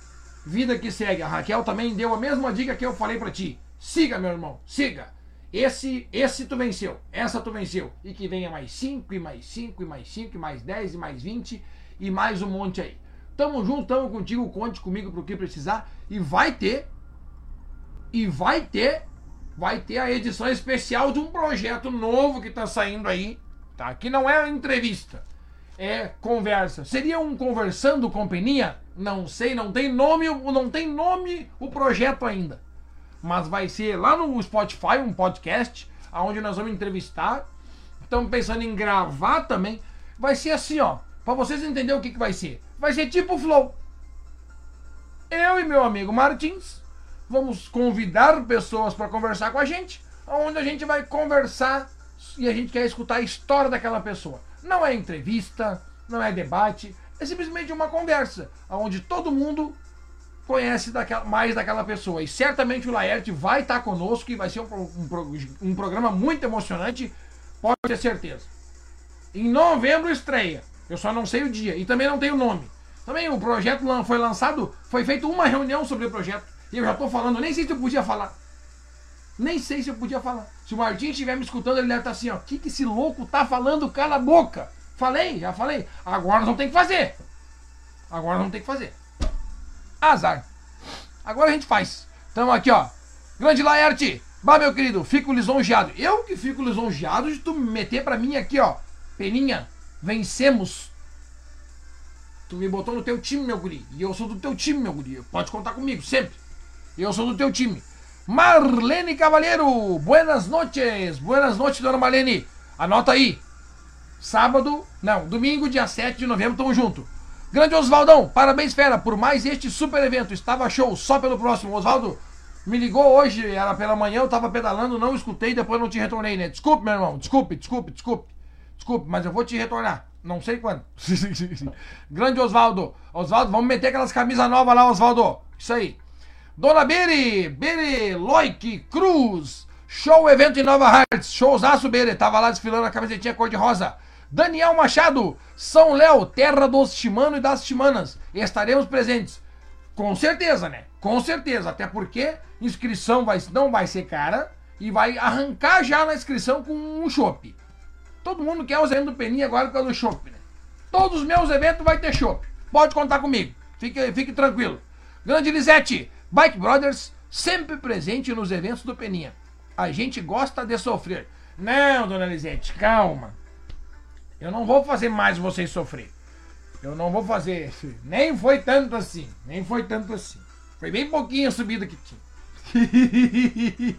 Vida que segue. A Raquel também deu a mesma dica que eu falei para ti. Siga, meu irmão, siga. Esse, esse tu venceu, essa tu venceu. E que venha mais 5, e mais 5, e mais 5, e mais 10, e mais 20, e mais um monte aí. Tamo junto, tamo contigo, conte comigo pro que precisar. E vai ter, e vai ter, vai ter a edição especial de um projeto novo que tá saindo aí, tá? Que não é entrevista, é conversa. Seria um conversando com Peninha? Não sei, não tem nome, não tem nome o projeto ainda mas vai ser lá no Spotify, um podcast, onde nós vamos entrevistar. Estamos pensando em gravar também. Vai ser assim, ó, para vocês entenderem o que, que vai ser. Vai ser tipo Flow. Eu e meu amigo Martins vamos convidar pessoas para conversar com a gente, onde a gente vai conversar e a gente quer escutar a história daquela pessoa. Não é entrevista, não é debate, é simplesmente uma conversa, onde todo mundo conhece daquela, mais daquela pessoa. E certamente o Laerte vai estar conosco e vai ser um, um, um programa muito emocionante, pode ter certeza. Em novembro estreia. Eu só não sei o dia. E também não tenho o nome. Também o projeto foi lançado, foi feita uma reunião sobre o projeto. E eu já tô falando, nem sei se eu podia falar. Nem sei se eu podia falar. Se o Martim estiver me escutando, ele deve estar assim, ó. O que, que esse louco tá falando? Cala a boca. Falei, já falei. Agora vamos ter que fazer. Agora vamos ter que fazer. Azar. Agora a gente faz. Tamo aqui, ó. Grande Laerte. Bah, meu querido, fico lisonjeado. Eu que fico lisonjeado de tu me meter pra mim aqui, ó. Peninha, vencemos. Tu me botou no teu time, meu guri. E eu sou do teu time, meu guri. Pode contar comigo, sempre. Eu sou do teu time. Marlene Cavalheiro, buenas noches. Buenas noches, dona Marlene. Anota aí. Sábado, não, domingo, dia 7 de novembro, tamo junto. Grande Oswaldão, parabéns, fera, por mais este super evento. Estava show, só pelo próximo. Oswaldo, me ligou hoje, era pela manhã, eu tava pedalando, não escutei, depois não te retornei, né? Desculpe, meu irmão, desculpe, desculpe, desculpe. Desculpe, mas eu vou te retornar. Não sei quando. Grande Oswaldo. Oswaldo, vamos meter aquelas camisas novas lá, Oswaldo. Isso aí. Dona Bere, Bere Loic Cruz. Show evento em Nova Hartz. Showzaço Bere. Tava lá desfilando a camisetinha cor-de-rosa. Daniel Machado, São Léo, terra dos Chimano e das Chimanas. Estaremos presentes. Com certeza, né? Com certeza. Até porque inscrição vai, não vai ser cara e vai arrancar já na inscrição com um chopp. Todo mundo quer os eventos do Peninha agora por causa do chopp, né? Todos os meus eventos vai ter chopp. Pode contar comigo. Fique, fique tranquilo. Grande Lisete, Bike Brothers, sempre presente nos eventos do Peninha. A gente gosta de sofrer. Não, dona Lisete, calma. Eu não vou fazer mais vocês sofrer. Eu não vou fazer. Nem foi tanto assim. Nem foi tanto assim. Foi bem pouquinho a subida que tinha.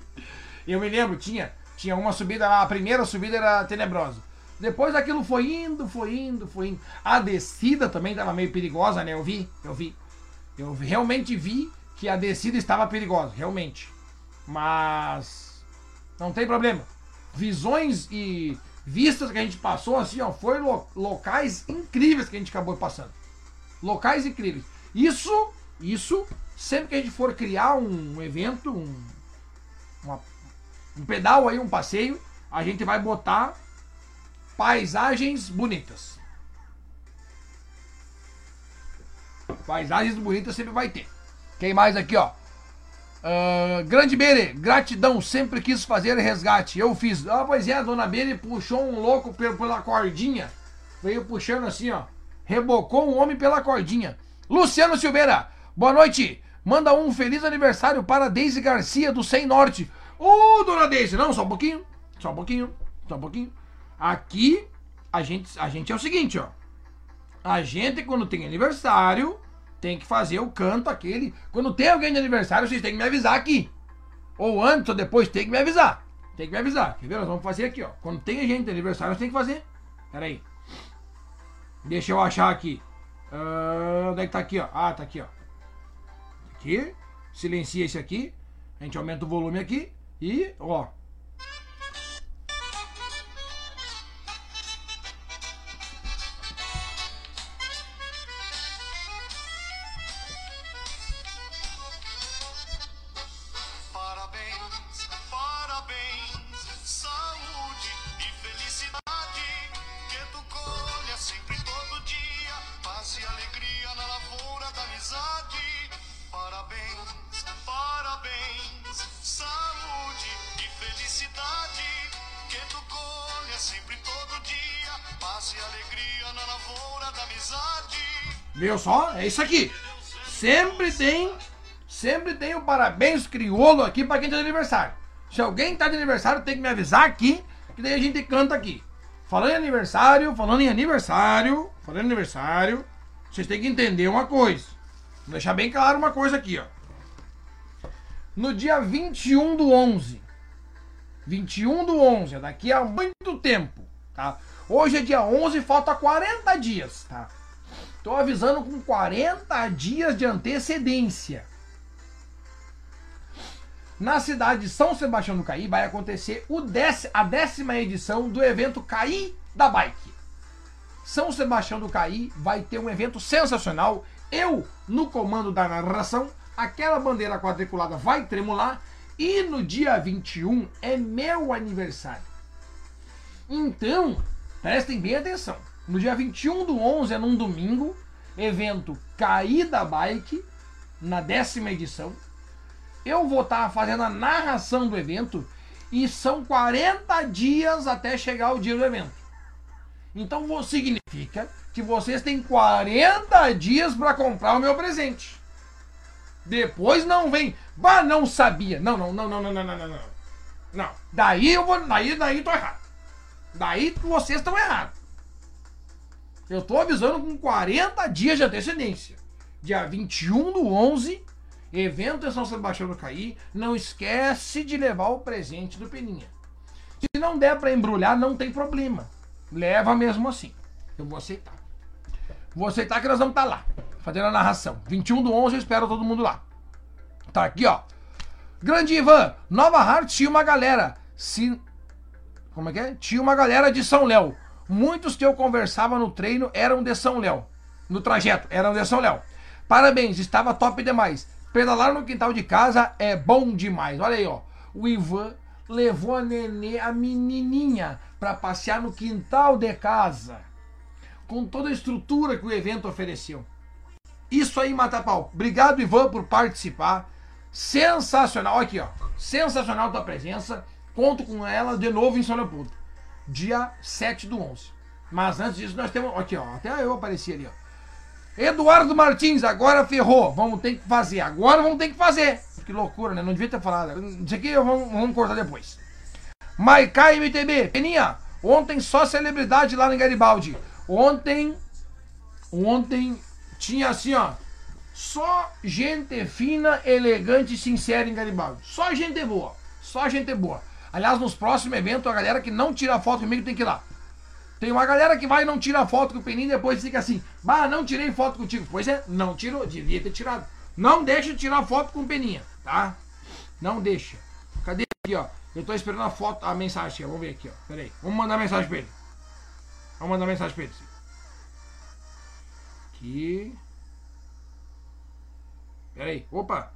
Eu me lembro, tinha, tinha uma subida lá, a primeira subida era tenebrosa. Depois aquilo foi indo, foi indo, foi indo. A descida também estava meio perigosa, né? Eu vi, eu vi. Eu realmente vi que a descida estava perigosa, realmente. Mas não tem problema. Visões e vistas que a gente passou assim, ó, foi lo- locais incríveis que a gente acabou passando. Locais incríveis. Isso, isso, sempre que a gente for criar um evento, um, um pedal aí, um passeio, a gente vai botar paisagens bonitas. Paisagens bonitas sempre vai ter. Quem mais aqui, ó? Ah, Grande Bere, gratidão, sempre quis fazer resgate. Eu fiz. Ah, pois é, a dona Bere puxou um louco pe- pela cordinha. Veio puxando assim, ó. Rebocou um homem pela cordinha. Luciano Silveira, boa noite. Manda um feliz aniversário para Deise Garcia do Sem Norte. Ô, dona Deise, não, só um pouquinho. Só um pouquinho. Só um pouquinho. Aqui, a gente, a gente é o seguinte, ó. A gente, quando tem aniversário, tem que fazer o canto aquele. Quando tem alguém de aniversário, vocês têm que me avisar aqui. Ou antes ou depois, tem que me avisar. Tem que me avisar. Quer ver? Nós vamos fazer aqui, ó. Quando tem gente de aniversário, tem que fazer. Pera aí. Deixa eu achar aqui. Ah, onde é que tá aqui, ó? Ah, tá aqui, ó. Aqui. Silencia esse aqui. A gente aumenta o volume aqui. E, ó. Só? É isso aqui. Sempre tem, sempre tem o parabéns crioulo aqui pra quem tá de aniversário. Se alguém tá de aniversário, tem que me avisar aqui, que daí a gente canta aqui. Falando em aniversário, falando em aniversário, falando em aniversário, vocês têm que entender uma coisa. Vou deixar bem claro uma coisa aqui, ó. No dia 21 do 11, 21 do 11, é daqui a muito tempo, tá? Hoje é dia 11, falta 40 dias, tá? Tô avisando com 40 dias de antecedência. Na cidade de São Sebastião do Caí vai acontecer o dec- a décima edição do evento Caí da Bike. São Sebastião do Caí vai ter um evento sensacional. Eu, no comando da narração, aquela bandeira quadriculada vai tremular. E no dia 21 é meu aniversário. Então, prestem bem atenção. No dia 21 do 11, é num domingo, evento Caída Bike, na décima edição. Eu vou estar fazendo a narração do evento e são 40 dias até chegar o dia do evento. Então significa que vocês têm 40 dias para comprar o meu presente. Depois não vem. Bah, não sabia. Não, não, não, não, não, não, não, não. Não. Daí eu vou. Daí, daí tô errado. Daí vocês estão errados. Eu tô avisando com 40 dias de antecedência. Dia 21 do 11, evento em São Sebastião do Caí. Não esquece de levar o presente do Peninha. Se não der pra embrulhar, não tem problema. Leva mesmo assim. Eu vou aceitar. Vou aceitar que nós vamos estar lá, fazendo a narração. 21 do 11, eu espero todo mundo lá. Tá aqui, ó. Grande Ivan, Nova Hart tinha uma galera. Se... Como é que é? Tinha uma galera de São Léo. Muitos que eu conversava no treino eram de São Léo. No trajeto, eram de São Léo. Parabéns, estava top demais. Pedalar no quintal de casa é bom demais. Olha aí, ó. O Ivan levou a nenê, a menininha, para passear no quintal de casa. Com toda a estrutura que o evento ofereceu. Isso aí, mata pau. Obrigado, Ivan, por participar. Sensacional. Aqui, ó. Sensacional tua presença. Conto com ela de novo em São Leopoldo. Dia 7 do 11. Mas antes disso, nós temos. Aqui, ó. Até eu apareci ali, ó. Eduardo Martins, agora ferrou. Vamos ter que fazer. Agora vamos ter que fazer. Que loucura, né? Não devia ter falado. Isso aqui vamos, vamos cortar depois. Maikai MTB. Peninha, ontem só celebridade lá no Garibaldi. Ontem. Ontem tinha assim, ó. Só gente fina, elegante e sincera em Garibaldi. Só gente boa. Só gente boa. Aliás, nos próximos eventos, a galera que não tira foto comigo tem que ir lá. Tem uma galera que vai e não tira foto com o Peninha e depois fica assim, bah, não tirei foto contigo. Pois é, não tirou, devia ter tirado. Não deixa de tirar foto com o Peninha, tá? Não deixa. Cadê aqui, ó? Eu tô esperando a foto, a mensagem, vamos ver aqui, ó. Pera aí, vamos mandar mensagem pra ele. Vamos mandar mensagem pra ele. Aqui. Pera aí, opa.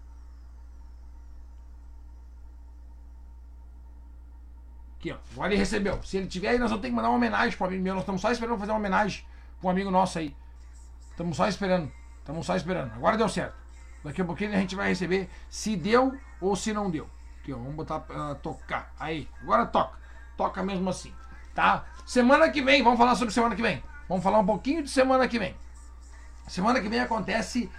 Aqui, ó. Agora ele recebeu. Se ele tiver aí, nós vamos ter que mandar uma homenagem para amigo meu. Nós estamos só esperando fazer uma homenagem um amigo nosso aí. Estamos só esperando. Estamos só esperando. Agora deu certo. Daqui a pouquinho a gente vai receber se deu ou se não deu. Aqui, ó. Vamos botar pra tocar. Aí. Agora toca. Toca mesmo assim. Tá? Semana que vem, vamos falar sobre semana que vem. Vamos falar um pouquinho de semana que vem. Semana que vem acontece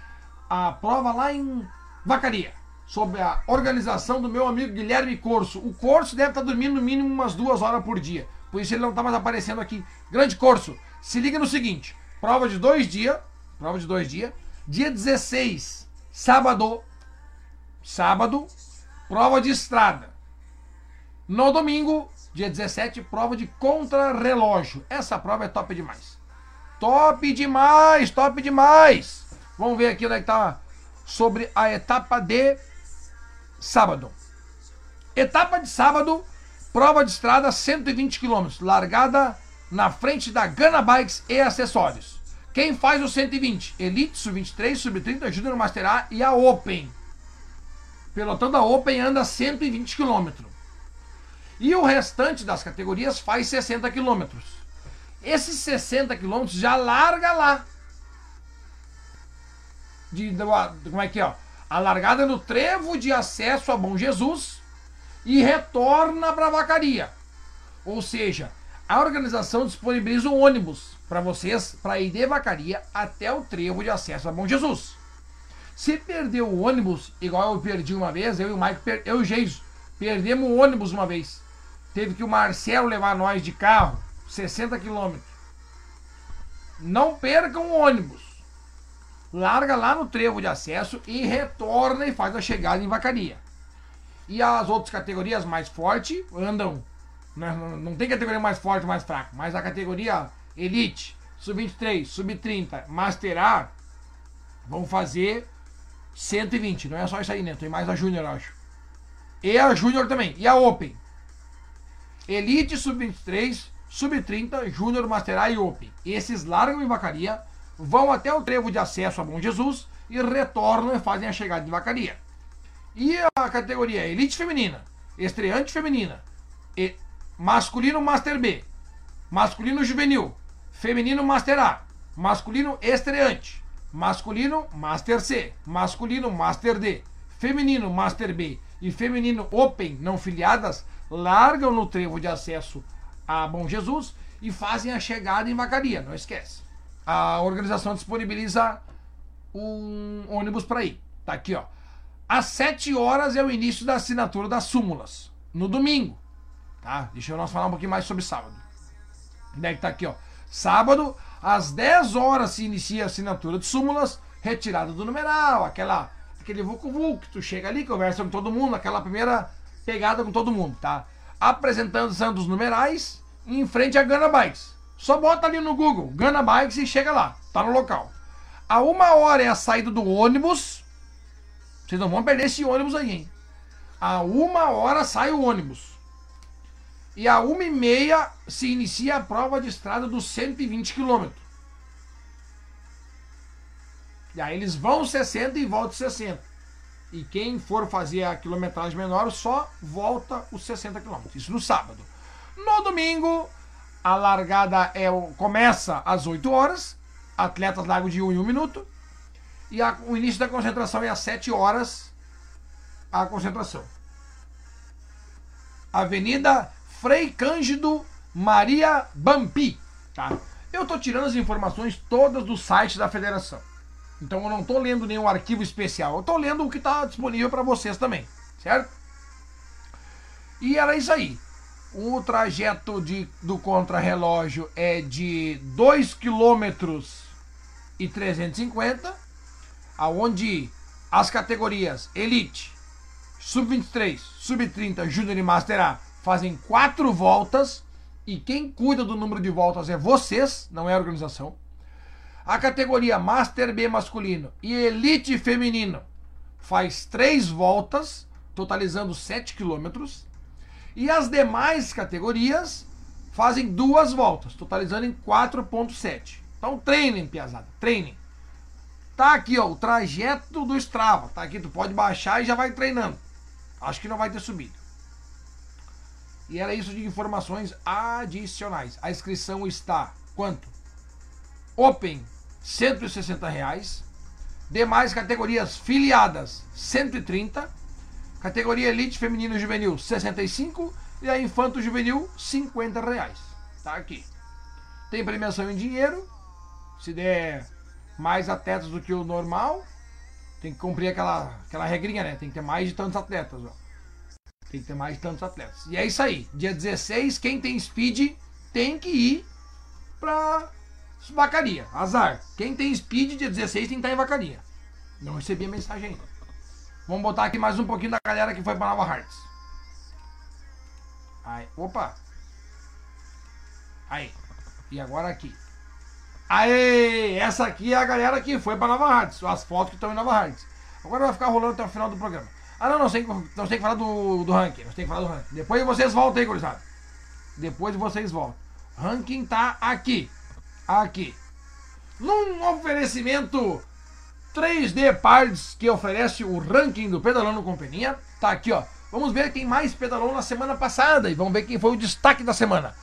a prova lá em Vacaria sobre a organização do meu amigo Guilherme Corso. O Corso deve estar dormindo no mínimo umas duas horas por dia. Por isso ele não está mais aparecendo aqui. Grande Corso, se liga no seguinte: prova de dois dias. Prova de dois dias. Dia 16, sábado. Sábado, prova de estrada. No domingo, dia 17, prova de contrarrelógio. Essa prova é top demais. Top demais, top demais. Vamos ver aqui onde é que tá sobre a etapa de sábado. Etapa de sábado, prova de estrada 120 km, largada na frente da Gana Bikes e acessórios. Quem faz o 120? Elite, Sub-23, Sub-30, Junior Master A e a Open. Pelotão da Open anda 120 km. E o restante das categorias faz 60 km. Esses 60 km já larga lá. De, de- como é que é? Ó? A largada no trevo de acesso a Bom Jesus e retorna para Vacaria. Ou seja, a organização disponibiliza um ônibus para vocês para ir de Vacaria até o trevo de acesso a Bom Jesus. Se perdeu o ônibus, igual eu perdi uma vez, eu e o Mike, eu e o Geiso, perdemos o ônibus uma vez. Teve que o Marcelo levar nós de carro, 60 quilômetros. Não percam o ônibus. Larga lá no trevo de acesso e retorna e faz a chegada em Vacaria. E as outras categorias mais fortes andam. né, Não, não tem categoria mais forte mais fraca, mas a categoria Elite, Sub-23, Sub-30, Master A vão fazer 120. Não é só isso aí, né? Tem mais a Júnior, acho. E a Júnior também. E a Open. Elite, Sub-23, Sub-30, Júnior, Master A e Open. Esses largam em Vacaria, vão até o trevo de acesso a Bom Jesus e retornam e fazem a chegada em Vacaria. E a categoria Elite Feminina, Estreante Feminina, e masculino Master B, masculino juvenil, feminino Master A, masculino estreante, masculino Master C, masculino Master D, feminino Master B e feminino Open não filiadas largam no trevo de acesso a Bom Jesus e fazem a chegada em Vacaria, não esquece. A organização disponibiliza um ônibus para ir. Tá aqui, ó. Às 7 horas é o início da assinatura das súmulas. No domingo. Tá? Deixa eu nós falar um pouquinho mais sobre sábado. Daí que tá aqui, ó. Sábado, às 10 horas se inicia a assinatura de súmulas, retirada do numeral, aquela, aquele vucu vucu que tu chega ali, conversa com todo mundo, aquela primeira pegada com todo mundo, tá? Apresentando os numerais em frente a Gana Bikes. Só bota ali no Google, Gana Bikes e chega lá, tá no local. A uma hora é a saída do ônibus. Vocês não vão perder esse ônibus aí, hein? A uma hora sai o ônibus. E a uma e meia se inicia a prova de estrada dos 120 km. E aí eles vão 60 e voltam 60. E quem for fazer a quilometragem menor só volta os 60 km. Isso no sábado. No domingo, a largada é começa às 8 horas. Atletas largam de 1 em 1 minuto. E a, o início da concentração é às 7 horas. A concentração. Avenida Frei Cândido Maria Bampi. Tá? Eu estou tirando as informações todas do site da federação. Então eu não estou lendo nenhum arquivo especial. Eu estou lendo o que está disponível para vocês também. Certo? E era isso aí. O trajeto de, do contrarrelógio é de 2 km e 350, aonde as categorias Elite, Sub-23, Sub-30, Júnior e Master A fazem quatro voltas e quem cuida do número de voltas é vocês, não é a organização. A categoria Master B masculino e Elite feminino faz três voltas, totalizando 7 quilômetros. E as demais categorias fazem duas voltas, totalizando em 4.7. Então treinem, piazada, treinem. Tá aqui, ó, o trajeto do Strava. Tá aqui, tu pode baixar e já vai treinando. Acho que não vai ter subido. E era isso de informações adicionais. A inscrição está quanto? Open, 160 reais. Demais categorias filiadas, 130. Categoria Elite Feminino Juvenil, 65. E a Infanto Juvenil, 50 reais. Tá aqui. Tem premiação em dinheiro. Se der mais atletas do que o normal, tem que cumprir aquela, aquela regrinha, né? Tem que ter mais de tantos atletas, ó. Tem que ter mais de tantos atletas. E é isso aí. Dia 16, quem tem speed tem que ir pra vacaria. Azar. Quem tem speed, dia 16 tem que estar em vacaria. Não recebi a mensagem ainda. Vamos botar aqui mais um pouquinho da galera que foi pra Nova Hearts. Aí, opa. Aí. E agora aqui. Aê! Essa aqui é a galera que foi pra Nova Hearts. As fotos que estão em Nova Hearts. Agora vai ficar rolando até o final do programa. Ah, não, não, tem, não que falar do, do ranking. Nós tem que falar do ranking. Depois vocês voltam aí, gurizada. Depois vocês voltam. Ranking tá aqui. Aqui. Num oferecimento 3D Parts que oferece o ranking do Pedalando Companhia. Tá aqui, ó. Vamos ver quem mais pedalou na semana passada e vamos ver quem foi o destaque da semana.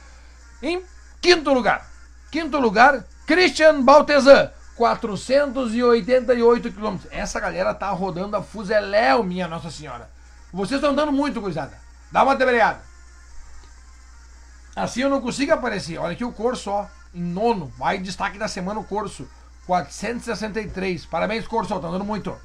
Em quinto lugar. Quinto lugar, Christian Baltesan 488 quilômetros. Essa galera tá rodando a fuzeléu, minha Nossa Senhora. Vocês estão andando muito, gurizada. Dá uma debreada. Assim eu não consigo aparecer. Olha aqui o curso, ó. Em nono. Vai destaque da semana o curso. 463. Parabéns, curso. Tá andando muito.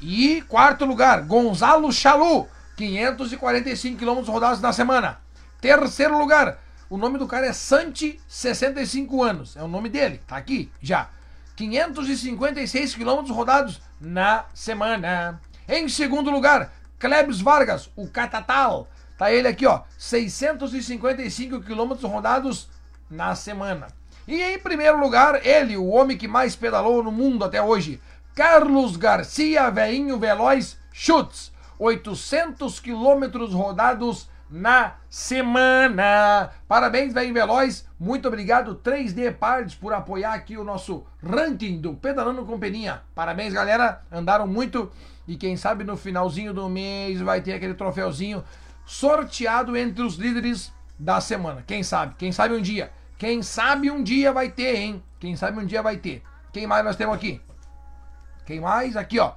E quarto lugar, Gonzalo Chalu. 545 quilômetros rodados na semana. Terceiro lugar, o nome do cara é Santi, 65 anos. É o nome dele, tá aqui já. 556 quilômetros rodados na semana. Em segundo lugar, Klebs Vargas, o Catatal. Tá ele aqui, ó. 655 quilômetros rodados na semana. E em primeiro lugar, ele, o homem que mais pedalou no mundo até hoje, Carlos Garcia, veinho veloz, chutes. 800 quilômetros rodados na semana. Parabéns, velho Veloz. Muito obrigado, 3D Parts, por apoiar aqui o nosso ranking do Pedalando Companhia. Parabéns, galera. Andaram muito. E quem sabe no finalzinho do mês vai ter aquele troféuzinho sorteado entre os líderes da semana. Quem sabe? Quem sabe um dia? Quem sabe um dia vai ter, hein? Quem sabe um dia vai ter. Quem mais nós temos aqui? Quem mais? Aqui, ó.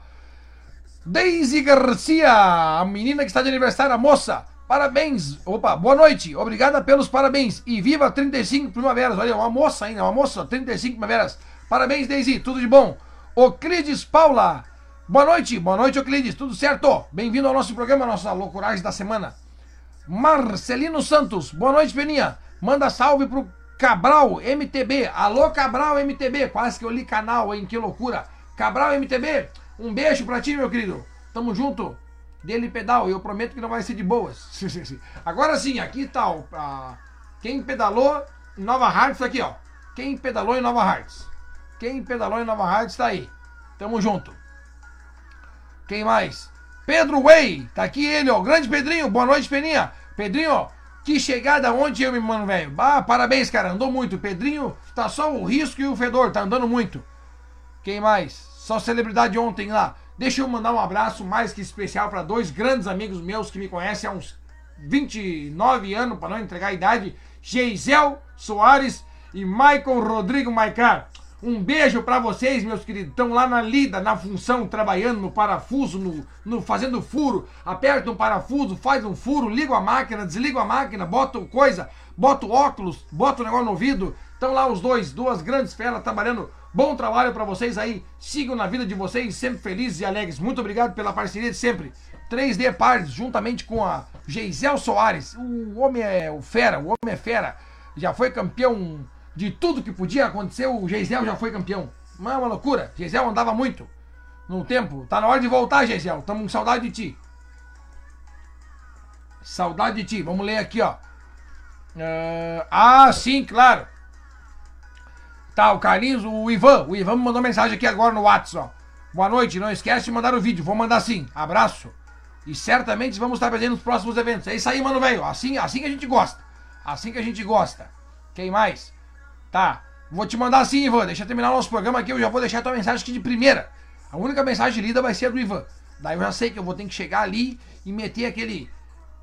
Daisy Garcia, a menina que está de aniversário, a moça. Parabéns. Opa, boa noite. Obrigada pelos parabéns. E viva 35 primaveras. Olha, uma moça ainda, uma moça, 35 primaveras. Parabéns, Daisy. Tudo de bom. Oclides Paula. Boa noite. Boa noite, Oclides. Tudo certo? Bem-vindo ao nosso programa, nossa loucuragem da semana. Marcelino Santos. Boa noite, Peninha. Manda salve pro Cabral MTB. Alô, Cabral MTB. Quase que eu li canal, hein? Que loucura. Cabral MTB. Um beijo pra ti, meu querido. Tamo junto. Dele pedal. Eu prometo que não vai ser de boas. Agora sim, aqui tá o, a, quem pedalou em Nova Hartz aqui, ó. Quem pedalou em Nova Hartz. Quem pedalou em Nova Hartz tá aí. Tamo junto. Quem mais? Pedro Way. Tá aqui ele, ó. Grande Pedrinho. Boa noite, Peninha. Pedrinho, ó. Que chegada ontem eu me mano, velho. Ah, parabéns, cara. Andou muito. Pedrinho, tá só o risco e o fedor. Tá andando muito. Quem mais? Só celebridade ontem lá. Deixa eu mandar um abraço mais que especial para dois grandes amigos meus que me conhecem há uns 29 anos, para não entregar a idade. Geisel Soares e Michael Rodrigo Maicar. Um beijo para vocês, meus queridos. Estão lá na lida, na função, trabalhando no parafuso, no, no fazendo furo. Aperta um parafuso, faz um furo, liga a máquina, desliga a máquina, bota coisa, bota óculos, bota o negócio no ouvido. Estão lá os dois, duas grandes feras trabalhando. Bom trabalho para vocês aí. Sigam na vida de vocês, sempre felizes e alegres. Muito obrigado pela parceria de sempre. 3D Parts, juntamente com a Geisel Soares. O homem é o fera, o homem é fera. Já foi campeão de tudo que podia acontecer, o Geisel já foi campeão. Mas é uma loucura. Geisel andava muito no tempo. Tá na hora de voltar, Geisel. Tamo com saudade de ti. Saudade de ti. Vamos ler aqui, ó. Uh, ah, sim, claro. Tá, o Carlinhos, o Ivan. O Ivan me mandou mensagem aqui agora no WhatsApp. Boa noite, não esquece de mandar o vídeo. Vou mandar sim. Abraço. E certamente vamos estar presentes nos próximos eventos. É isso aí, mano, velho. Assim, assim que a gente gosta. Assim que a gente gosta. Quem mais? Tá. Vou te mandar sim, Ivan. Deixa eu terminar o nosso programa aqui. Eu já vou deixar a tua mensagem aqui de primeira. A única mensagem lida vai ser a do Ivan. Daí eu já sei que eu vou ter que chegar ali e meter aquele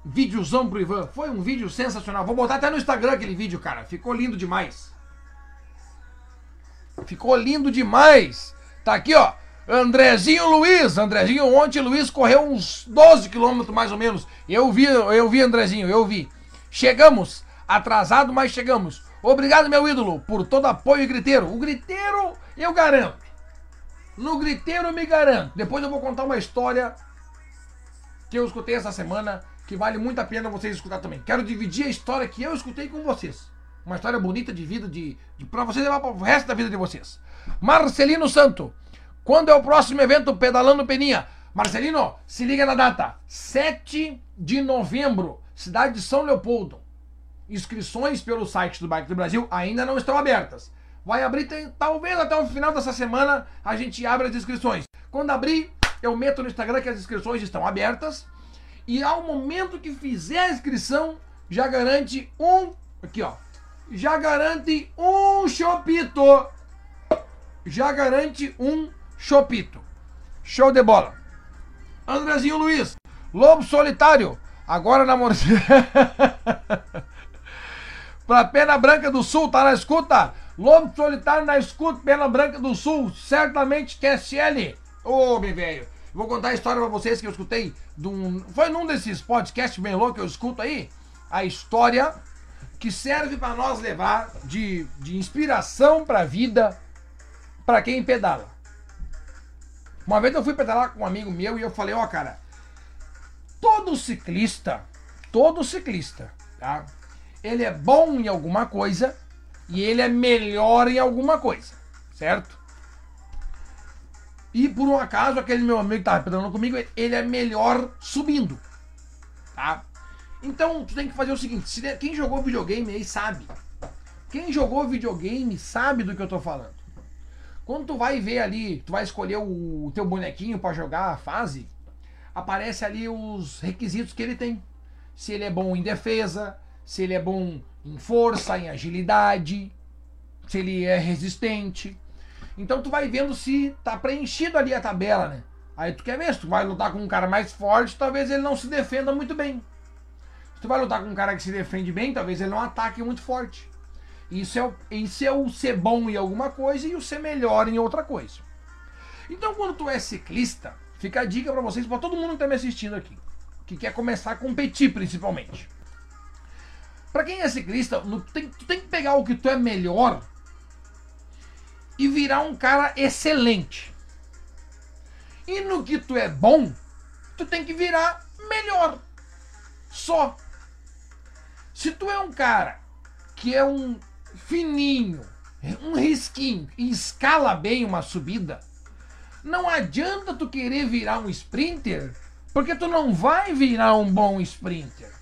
videozão pro Ivan. Foi um vídeo sensacional. Vou botar até no Instagram aquele vídeo, cara. Ficou lindo demais. Ficou lindo demais. Tá aqui, ó. Andrezinho Luiz. Andrezinho, ontem Luiz correu uns 12 quilômetros mais ou menos. Eu vi, eu vi, Andrezinho, eu vi. Chegamos. Atrasado, mas chegamos. Obrigado, meu ídolo, por todo apoio e griteiro. O griteiro, eu garanto. No griteiro, eu me garanto. Depois eu vou contar uma história que eu escutei essa semana que vale muito a pena vocês escutar também. Quero dividir a história que eu escutei com vocês. Uma história bonita de vida, de, de para vocês levar para o resto da vida de vocês. Marcelino Santo, quando é o próximo evento Pedalando Peninha? Marcelino, se liga na data: 7 de novembro, cidade de São Leopoldo inscrições pelo site do Bike do Brasil ainda não estão abertas. Vai abrir, tem, talvez até o final dessa semana a gente abra as inscrições. Quando abrir, eu meto no Instagram que as inscrições estão abertas. E ao momento que fizer a inscrição, já garante um. Aqui, ó. Já garante um chopito. Já garante um chopito. Show de bola. Andrezinho Luiz. Lobo Solitário. Agora namorando. Pra Pena Branca do Sul, tá na escuta? Lobo Solitário na escuta, Pena Branca do Sul, certamente QSL. Ô, meu velho, vou contar a história pra vocês que eu escutei. Foi num desses podcasts bem loucos que eu escuto aí. A história que serve para nós levar de, de inspiração pra vida para quem pedala. Uma vez eu fui pedalar com um amigo meu e eu falei, ó, oh, cara, todo ciclista, todo ciclista, tá? Ele é bom em alguma coisa e ele é melhor em alguma coisa, certo? E por um acaso, aquele meu amigo que estava pedalando comigo, ele é melhor subindo, tá? Então, tu tem que fazer o seguinte, se, quem jogou videogame aí sabe. Quem jogou videogame sabe do que eu tô falando. Quando tu vai ver ali, tu vai escolher o, o teu bonequinho para jogar a fase, aparece ali os requisitos que ele tem. Se ele é bom em defesa, se ele é bom em força, em agilidade, se ele é resistente. Então tu vai vendo se tá preenchido ali a tabela, né? Aí tu quer ver, se tu vai lutar com um cara mais forte, talvez ele não se defenda muito bem. Se Tu vai lutar com um cara que se defende bem, talvez ele não ataque muito forte. Isso é, o, isso é o ser bom em alguma coisa e o ser melhor em outra coisa. Então, quando tu é ciclista, fica a dica para vocês, para todo mundo que tá me assistindo aqui, que quer começar a competir principalmente. Para quem é ciclista, no, tem, tu tem que pegar o que tu é melhor e virar um cara excelente. E no que tu é bom, tu tem que virar melhor. Só. Se tu é um cara que é um fininho, um risquinho e escala bem uma subida, não adianta tu querer virar um sprinter, porque tu não vai virar um bom sprinter.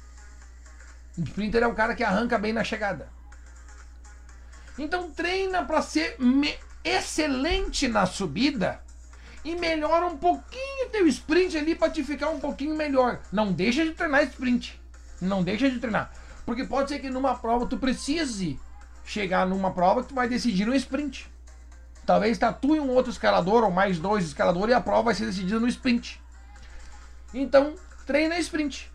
O sprinter é o cara que arranca bem na chegada. Então treina para ser excelente na subida e melhora um pouquinho teu sprint ali para te ficar um pouquinho melhor. Não deixa de treinar sprint. Não deixa de treinar. Porque pode ser que numa prova tu precise chegar numa prova que tu vai decidir no sprint. Talvez tatue um outro escalador ou mais dois escaladores e a prova vai ser decidida no sprint. Então, treina sprint.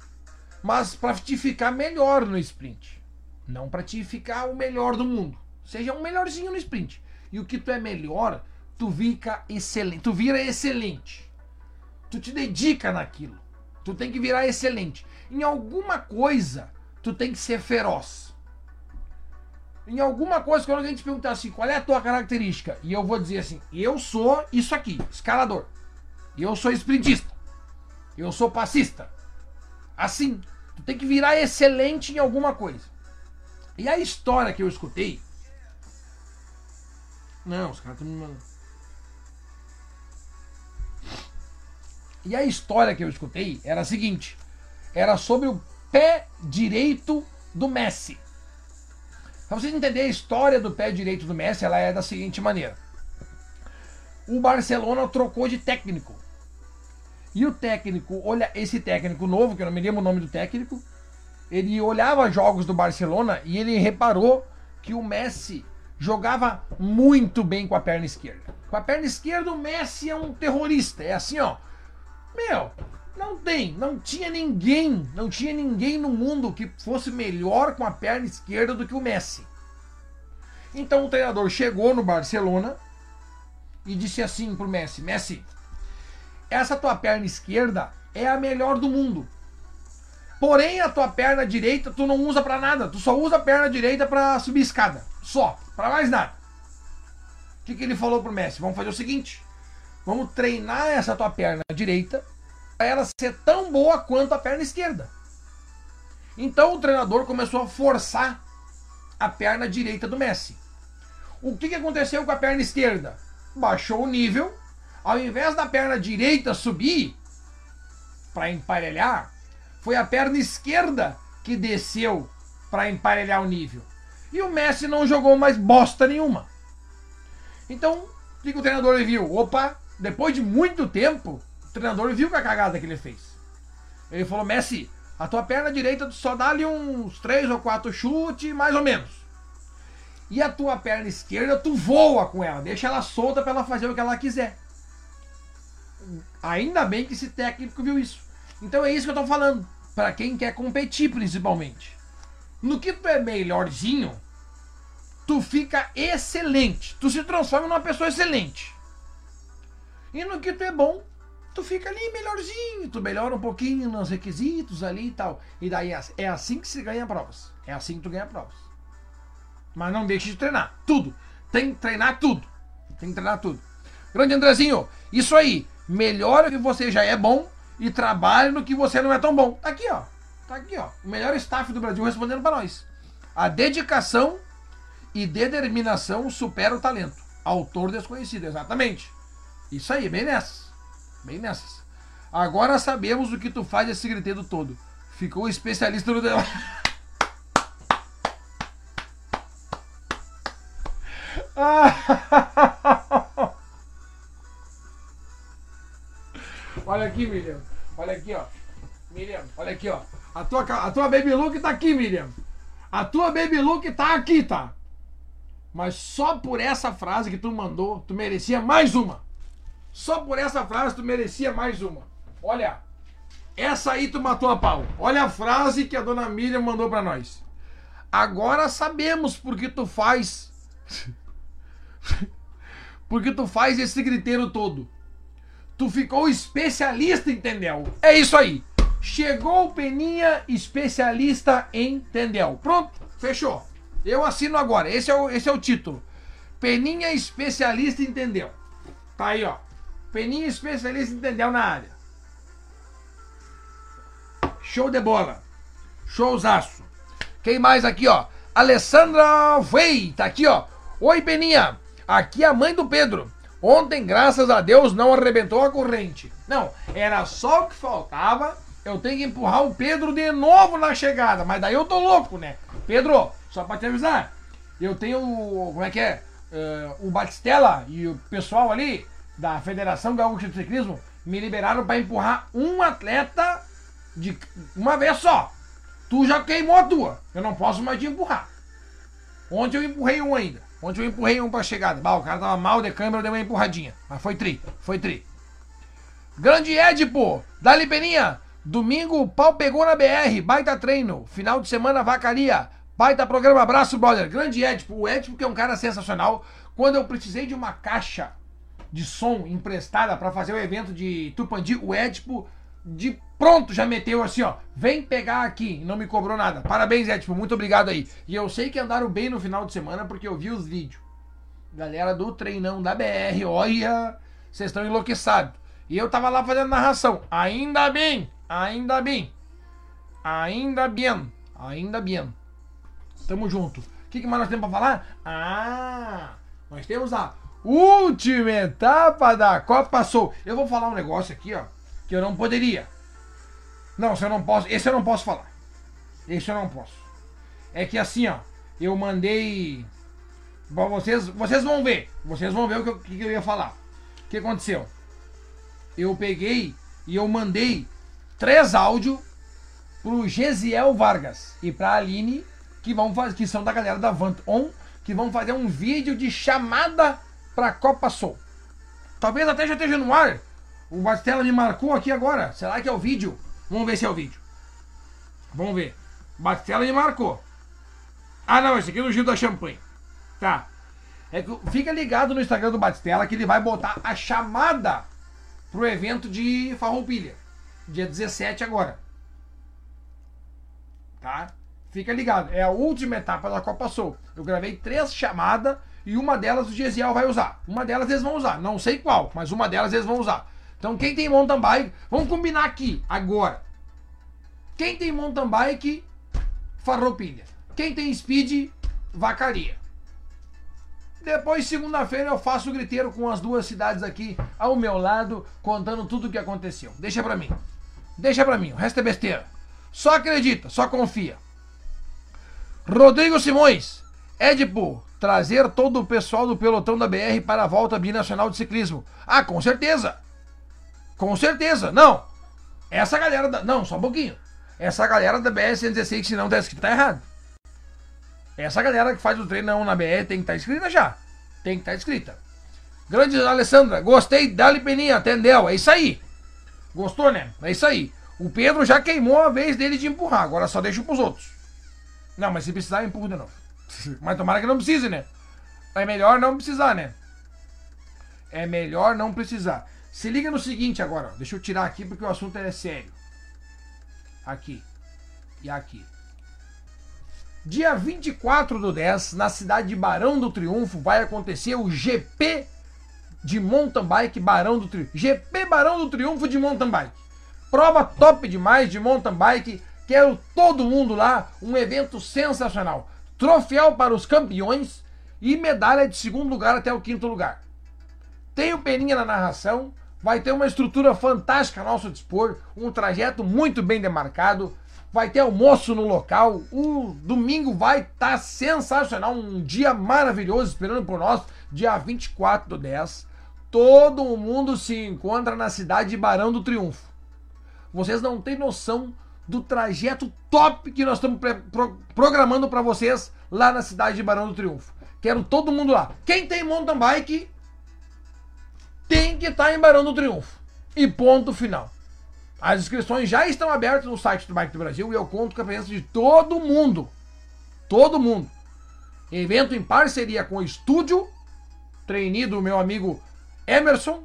Mas para te ficar melhor no sprint. Não para te ficar o melhor do mundo. Seja um melhorzinho no sprint. E o que tu é melhor, tu fica excelente. Tu vira excelente. Tu te dedica naquilo. Tu tem que virar excelente. Em alguma coisa, tu tem que ser feroz. Em alguma coisa, quando a gente perguntar assim, qual é a tua característica? E eu vou dizer assim, eu sou isso aqui, escalador. Eu sou sprintista. Eu sou passista. Assim, tu tem que virar excelente em alguma coisa. E a história que eu escutei. Não, os caras estão me mandando. E a história que eu escutei era a seguinte: era sobre o pé direito do Messi. Para vocês entenderem a história do pé direito do Messi, ela é da seguinte maneira: o Barcelona trocou de técnico. E o técnico, olha, esse técnico novo, que eu não me lembro o nome do técnico, ele olhava jogos do Barcelona e ele reparou que o Messi jogava muito bem com a perna esquerda. Com a perna esquerda, o Messi é um terrorista. É assim, ó. Meu, não tem, não tinha ninguém, não tinha ninguém no mundo que fosse melhor com a perna esquerda do que o Messi. Então o treinador chegou no Barcelona e disse assim pro Messi: Messi, essa tua perna esquerda é a melhor do mundo. Porém, a tua perna direita tu não usa para nada, tu só usa a perna direita para subir escada, só, para mais nada. O que, que ele falou pro Messi? Vamos fazer o seguinte: vamos treinar essa tua perna direita ela ser tão boa quanto a perna esquerda. Então o treinador começou a forçar a perna direita do Messi. O que, que aconteceu com a perna esquerda? Baixou o nível. Ao invés da perna direita subir para emparelhar, foi a perna esquerda que desceu para emparelhar o nível. E o Messi não jogou mais bosta nenhuma. Então, o que, o treinador viu? Opa, depois de muito tempo, treinador viu com a cagada que ele fez. Ele falou: Messi, a tua perna direita só dá ali uns três ou quatro chutes, mais ou menos. E a tua perna esquerda, tu voa com ela, deixa ela solta para ela fazer o que ela quiser. Ainda bem que esse técnico viu isso. Então é isso que eu tô falando. Para quem quer competir, principalmente. No que tu é melhorzinho, tu fica excelente. Tu se transforma numa pessoa excelente. E no que tu é bom, tu fica ali melhorzinho, tu melhora um pouquinho nos requisitos ali e tal. E daí é, é assim que se ganha provas. É assim que tu ganha provas. Mas não deixe de treinar. Tudo. Tem que treinar tudo. Tem que treinar tudo. Grande Andrezinho, isso aí. Melhora que você já é bom e trabalhe no que você não é tão bom. Tá aqui, ó. Tá aqui, ó. O melhor staff do Brasil respondendo para nós. A dedicação e determinação supera o talento. Autor desconhecido, exatamente. Isso aí, bem nessa. Bem nessas. Agora sabemos o que tu faz esse griteiro todo. Ficou especialista no debate. Olha aqui, Miriam. Olha aqui, ó. Miriam, olha aqui, ó. A tua, a tua baby look tá aqui, Miriam. A tua baby look tá aqui, tá? Mas só por essa frase que tu mandou, tu merecia mais uma. Só por essa frase tu merecia mais uma. Olha. Essa aí tu matou a pau. Olha a frase que a dona Miriam mandou pra nós. Agora sabemos por que tu faz. porque tu faz esse griteiro todo. Tu ficou especialista, entendeu? É isso aí. Chegou o Peninha, especialista em entendeu. Pronto, fechou. Eu assino agora. Esse é o, esse é o título. Peninha, especialista em entendeu. Tá aí, ó. Peninha, especialista em entendeu na área. Show de bola. Showzaço. Quem mais aqui, ó? Alessandra Vei, tá aqui, ó. Oi, Peninha. Aqui é a mãe do Pedro. Ontem, graças a Deus, não arrebentou a corrente. Não, era só o que faltava. Eu tenho que empurrar o Pedro de novo na chegada. Mas daí eu tô louco, né? Pedro, só pra te avisar. Eu tenho. Como é que é? Uh, o Batistella e o pessoal ali da Federação Gaúcha de Ciclismo me liberaram para empurrar um atleta de uma vez só. Tu já queimou a tua. Eu não posso mais te empurrar. Ontem eu empurrei um ainda. Ontem eu empurrei um pra chegada. Bah, o cara tava mal de câmera, eu dei uma empurradinha. Mas foi tri, foi tri. Grande Edipo, dali Peninha. Domingo o pau pegou na BR, baita treino. Final de semana vacaria. Baita programa, abraço, brother. Grande Edipo. O Edipo que é um cara sensacional. Quando eu precisei de uma caixa de som emprestada para fazer o evento de Tupandi, o Edipo de pronto já meteu assim, ó. Vem pegar aqui. Não me cobrou nada. Parabéns, Edipo. Muito obrigado aí. E eu sei que andaram bem no final de semana porque eu vi os vídeos. Galera do treinão da BR, olha, vocês estão enlouqueçados. E eu tava lá fazendo narração. Ainda bem, ainda bem. Ainda bem, ainda bem. Tamo junto. O que, que mais nós temos pra falar? Ah, nós temos a última etapa da Copa Sul. Eu vou falar um negócio aqui, ó que eu não poderia. Não, se eu não posso, esse eu não posso falar. Esse eu não posso. É que assim, ó, eu mandei. Bom, vocês, vocês vão ver. Vocês vão ver o que eu, que eu ia falar. O que aconteceu? Eu peguei e eu mandei três áudios pro Gesiel Vargas e pra Aline, que, vão fazer, que são da galera da Vant On, que vão fazer um vídeo de chamada pra Copa Soul. Talvez até já esteja no ar, o Bastela me marcou aqui agora. Será que é o vídeo? Vamos ver se é o vídeo. Vamos ver. Bastela me marcou. Ah, não, esse aqui é do Gil da Champanhe. Tá. É que, fica ligado no Instagram do Batistela que ele vai botar a chamada pro evento de Farroupilha. Dia 17 agora. Tá? Fica ligado. É a última etapa da Copa Sul. Eu gravei três chamadas e uma delas o Gesiel vai usar. Uma delas eles vão usar. Não sei qual, mas uma delas eles vão usar. Então quem tem mountain bike, vamos combinar aqui, agora. Quem tem mountain bike, farroupilha. Quem tem speed, vacaria. Depois, segunda-feira, eu faço o griteiro com as duas cidades aqui ao meu lado, contando tudo o que aconteceu. Deixa pra mim. Deixa pra mim, o resto é besteira. Só acredita, só confia. Rodrigo Simões, Edipo, trazer todo o pessoal do pelotão da BR para a volta binacional de ciclismo. Ah, com certeza. Com certeza. Não. Essa galera da. Não, só um pouquinho. Essa galera da BR-116, se não tá escrito, tá errado. Essa galera que faz o treino na BR tem que estar tá escrita já. Tem que estar tá escrita. Grande Alessandra, gostei, dali peninha, atendeu. É isso aí. Gostou, né? É isso aí. O Pedro já queimou a vez dele de empurrar, agora só deixa pros outros. Não, mas se precisar, eu empurro de novo. Mas tomara que não precise, né? É melhor não precisar, né? É melhor não precisar. Se liga no seguinte agora, deixa eu tirar aqui porque o assunto é sério. Aqui e aqui. Dia 24 do 10, na cidade de Barão do Triunfo, vai acontecer o GP de mountain bike Barão do Triunfo. GP Barão do Triunfo de mountain bike. Prova top demais de mountain bike. Quero todo mundo lá. Um evento sensacional. Troféu para os campeões e medalha de segundo lugar até o quinto lugar. Tem o Peninha na narração vai ter uma estrutura fantástica a nosso dispor, um trajeto muito bem demarcado, vai ter almoço no local, o domingo vai estar tá sensacional, um dia maravilhoso esperando por nós, dia 24 do 10. Todo mundo se encontra na cidade de Barão do Triunfo. Vocês não têm noção do trajeto top que nós estamos pro programando para vocês lá na cidade de Barão do Triunfo. Quero todo mundo lá. Quem tem mountain bike, tem que estar tá em Barão do Triunfo. E ponto final. As inscrições já estão abertas no site do Bike do Brasil e eu conto com a presença de todo mundo. Todo mundo. Evento em parceria com o Estúdio, trainee do meu amigo Emerson,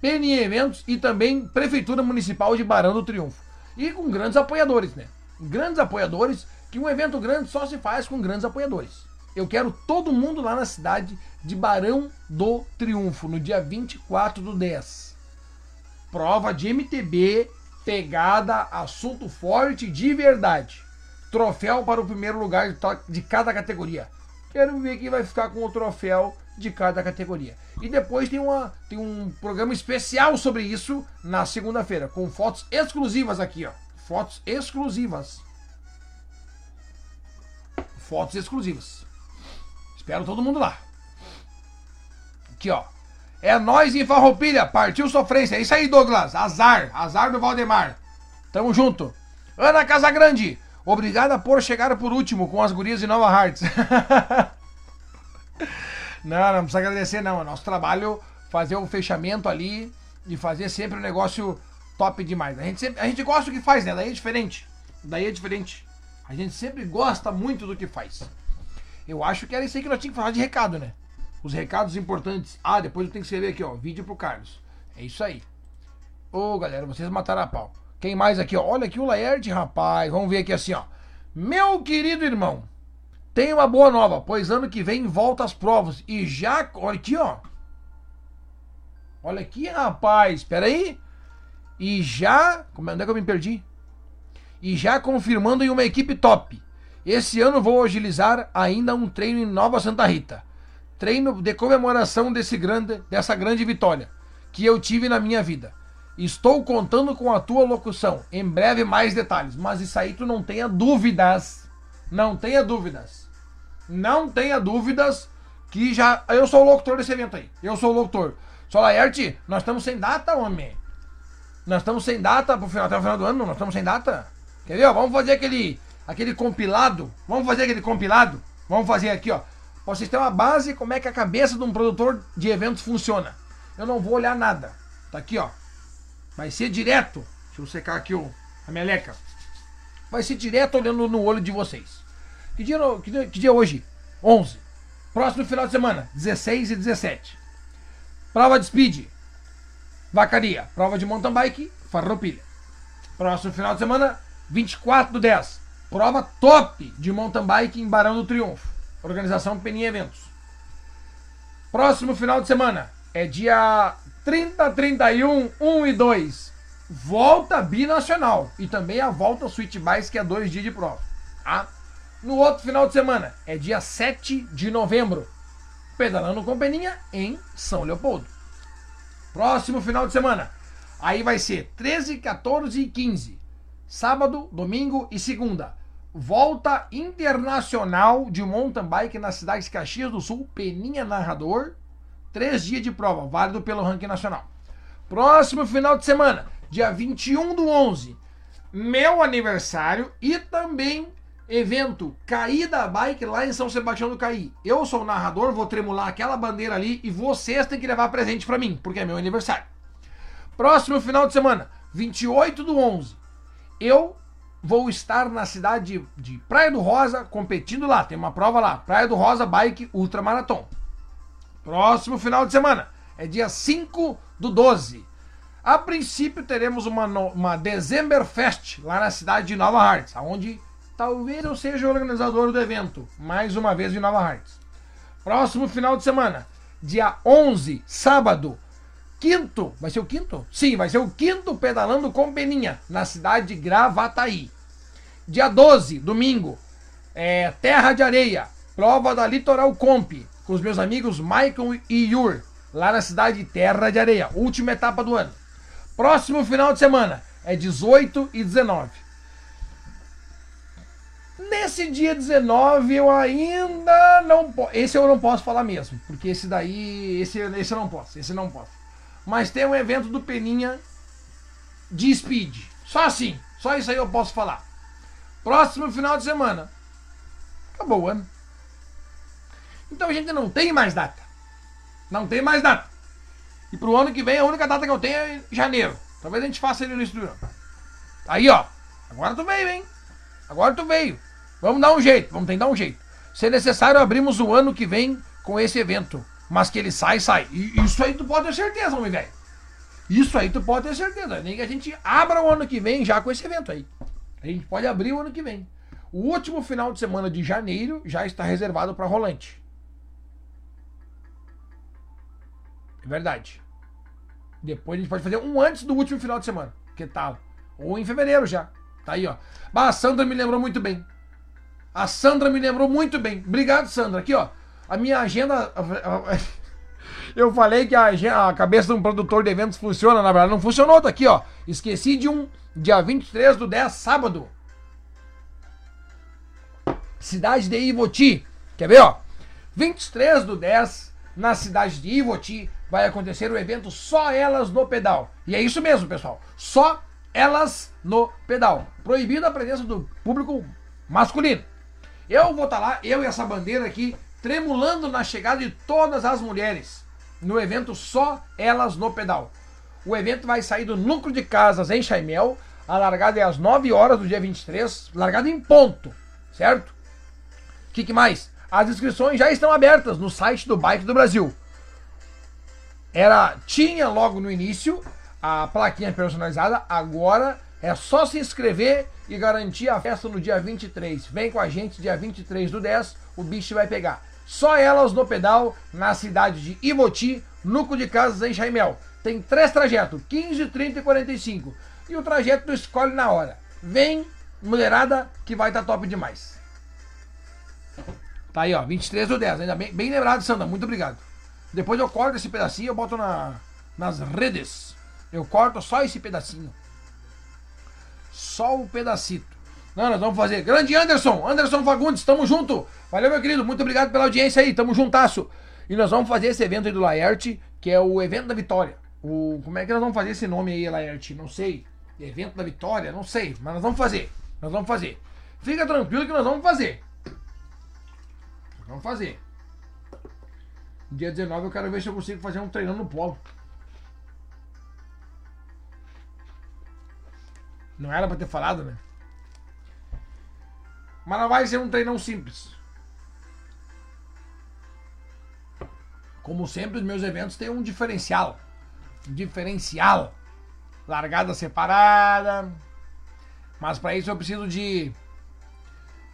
PNI Eventos e também Prefeitura Municipal de Barão do Triunfo. E com grandes apoiadores, né? Grandes apoiadores, que um evento grande só se faz com grandes apoiadores. Eu quero todo mundo lá na cidade de Barão do Triunfo, no dia 24 do 10. Prova de MTB, pegada, assunto forte de verdade. Troféu para o primeiro lugar de, cada categoria. Quero ver quem vai ficar com o troféu de cada categoria. E depois tem, uma, tem um programa especial sobre isso na segunda-feira, com fotos exclusivas aqui, ó. Fotos exclusivas. Fotos exclusivas. Espero todo mundo lá. Aqui, ó. É nós em Farroupilha. Partiu sofrência. É isso aí, Douglas. Azar. Azar do Valdemar. Tamo junto. Ana Casagrande. Obrigada por chegar por último com as gurias de Nova Hearts. não, não precisa agradecer, não. É nosso trabalho fazer o fechamento ali e fazer sempre um negócio top demais. A gente, sempre, a gente gosta do que faz, né? Daí é diferente. Daí é diferente. A gente sempre gosta muito do que faz. Eu acho que era isso aí que nós tínhamos que falar de recado, né? Os recados importantes. Ah, depois eu tenho que escrever aqui, ó. Vídeo pro Carlos. É isso aí. Ô, galera, vocês mataram a pau. Quem mais aqui, ó? Olha aqui o Laerte, rapaz. Vamos ver aqui assim, ó. Meu querido irmão, tem uma boa nova, pois ano que vem volta as provas. E já. Olha aqui, ó. Olha aqui, rapaz. Espera aí. E já. Como é, onde é que eu me perdi? E já confirmando em uma equipe top. Esse ano vou agilizar ainda um treino em Nova Santa Rita treino de comemoração desse grande, dessa grande vitória que eu tive na minha vida. Estou contando com a tua locução. Em breve mais detalhes. Mas isso aí tu não tenha dúvidas. Não tenha dúvidas. Não tenha dúvidas que já. Eu sou o locutor desse evento aí. Eu sou o locutor. Só nós estamos sem data, homem. Nós estamos sem data pro final, até o final do ano. Nós estamos sem data. Quer ver? Vamos fazer aquele, aquele compilado. Vamos fazer aquele compilado. Vamos fazer aqui, ó. Pra vocês terem uma base como é que a cabeça de um produtor de eventos funciona. Eu não vou olhar nada. Tá aqui, ó. Vai ser direto. Deixa eu secar aqui o, a meleca. Vai ser direto olhando no olho de vocês. Que dia, que dia, que dia é hoje? 11. Próximo final de semana, 16 e 17. Prova de speed. Vacaria. Prova de mountain bike. Farroupilha. Próximo final de semana, 24 do 10. Prova top de mountain bike em Barão do Triunfo. Organização Peninha Eventos. Próximo final de semana é dia 30, 31, 1 e 2. Volta binacional. E também a volta Switch Bikes, que é dois dias de prova. Tá? No outro final de semana é dia 7 de novembro. Pedalando com Peninha em São Leopoldo. Próximo final de semana. Aí vai ser 13, 14 e 15. Sábado, domingo e segunda. Volta internacional de mountain bike na cidade de Caxias do Sul, Peninha Narrador. Três dias de prova, válido pelo ranking nacional. Próximo final de semana, dia 21 do 11, meu aniversário e também evento Caída Bike lá em São Sebastião do Caí. Eu sou o narrador, vou tremular aquela bandeira ali e vocês têm que levar presente para mim, porque é meu aniversário. Próximo final de semana, 28 do 11, eu vou estar na cidade de Praia do Rosa competindo lá. Tem uma prova lá, Praia do Rosa Bike Ultramarathon. Próximo final de semana é dia 5 do 12. A princípio teremos uma, uma December Fest lá na cidade de Nova Hartz, onde talvez eu seja o organizador do evento, mais uma vez em Nova Hartz. Próximo final de semana, dia 11, sábado, quinto, vai ser o quinto? Sim, vai ser o quinto pedalando com Peninha, na cidade de Gravataí. Dia 12, domingo, é, Terra de Areia, prova da Litoral Comp, com os meus amigos Michael e Yur, lá na cidade de Terra de Areia, última etapa do ano. Próximo final de semana é 18 e 19. Nesse dia 19 eu ainda não posso. Esse eu não posso falar mesmo, porque esse daí, esse, esse eu não posso, esse não posso. Mas tem um evento do Peninha de speed. Só assim. Só isso aí eu posso falar. Próximo final de semana. Acabou o ano. Então a gente não tem mais data. Não tem mais data. E pro ano que vem a única data que eu tenho é janeiro. Talvez a gente faça ele no estúdio. Aí, ó. Agora tu veio, hein? Agora tu veio. Vamos dar um jeito, vamos tentar um jeito. Se necessário, abrimos o ano que vem com esse evento. Mas que ele sai, sai. E isso aí tu pode ter certeza, homem velho. Isso aí tu pode ter certeza. Nem que a gente abra o ano que vem já com esse evento aí. A gente pode abrir o ano que vem. O último final de semana de janeiro já está reservado para rolante. É verdade. Depois a gente pode fazer um antes do último final de semana. Que tal? Ou em fevereiro já. Tá aí, ó. Bah, a Sandra me lembrou muito bem. A Sandra me lembrou muito bem. Obrigado, Sandra. Aqui, ó. A minha agenda. Eu falei que a, cabeça de um produtor de eventos funciona, na verdade não funcionou. Tá aqui, ó. Esqueci de um dia 23 do 10, sábado. Cidade de Ivoti. Quer ver, ó? 23 do 10, na cidade de Ivoti, vai acontecer o evento Só Elas no Pedal. E é isso mesmo, pessoal. Só elas no pedal. Proibida a presença do público masculino. Eu vou estar lá, eu e essa bandeira aqui, tremulando na chegada de todas as mulheres no evento Só Elas no Pedal. O evento vai sair do núcleo de casas em Chaimel. A largada é às 9 horas do dia 23, largada em ponto, certo? O que, que mais? As inscrições já estão abertas no site do Bike do Brasil. Era tinha logo no início a plaquinha personalizada, agora é só se inscrever e garantir a festa no dia 23. Vem com a gente dia 23 do 10, o bicho vai pegar. Só elas no pedal, na cidade de Ivoti, núcleo de casas em Chaimel. Tem três trajetos, 15, 30 e 45. E o trajeto tu escolhe na hora. Vem, mulherada, que vai estar tá top demais. Tá aí, ó, 23 do 10. Ainda bem, bem lembrado, Sandra. Muito obrigado. Depois eu corto esse pedacinho e eu boto na, nas redes. Eu corto só esse pedacinho. Só o pedacito. Não, nós vamos fazer. Grande Anderson, Anderson Fagundes, tamo junto. Valeu, meu querido, muito obrigado pela audiência aí, tamo juntasso. E nós vamos fazer esse evento aí do Laerte, que é o evento da vitória. O, como é que nós vamos fazer esse nome aí, Laerte? Não sei. Evento da vitória? Não sei, mas nós vamos fazer. Nós vamos fazer. Fica tranquilo que nós vamos fazer. vamos fazer. Dia 19 eu quero ver se eu consigo fazer um treinão no polo. Não era pra ter falado, né? Mas não vai ser um treinão simples. Como sempre, os meus eventos têm um diferencial. Um diferencial. Largada separada. Mas para isso eu preciso de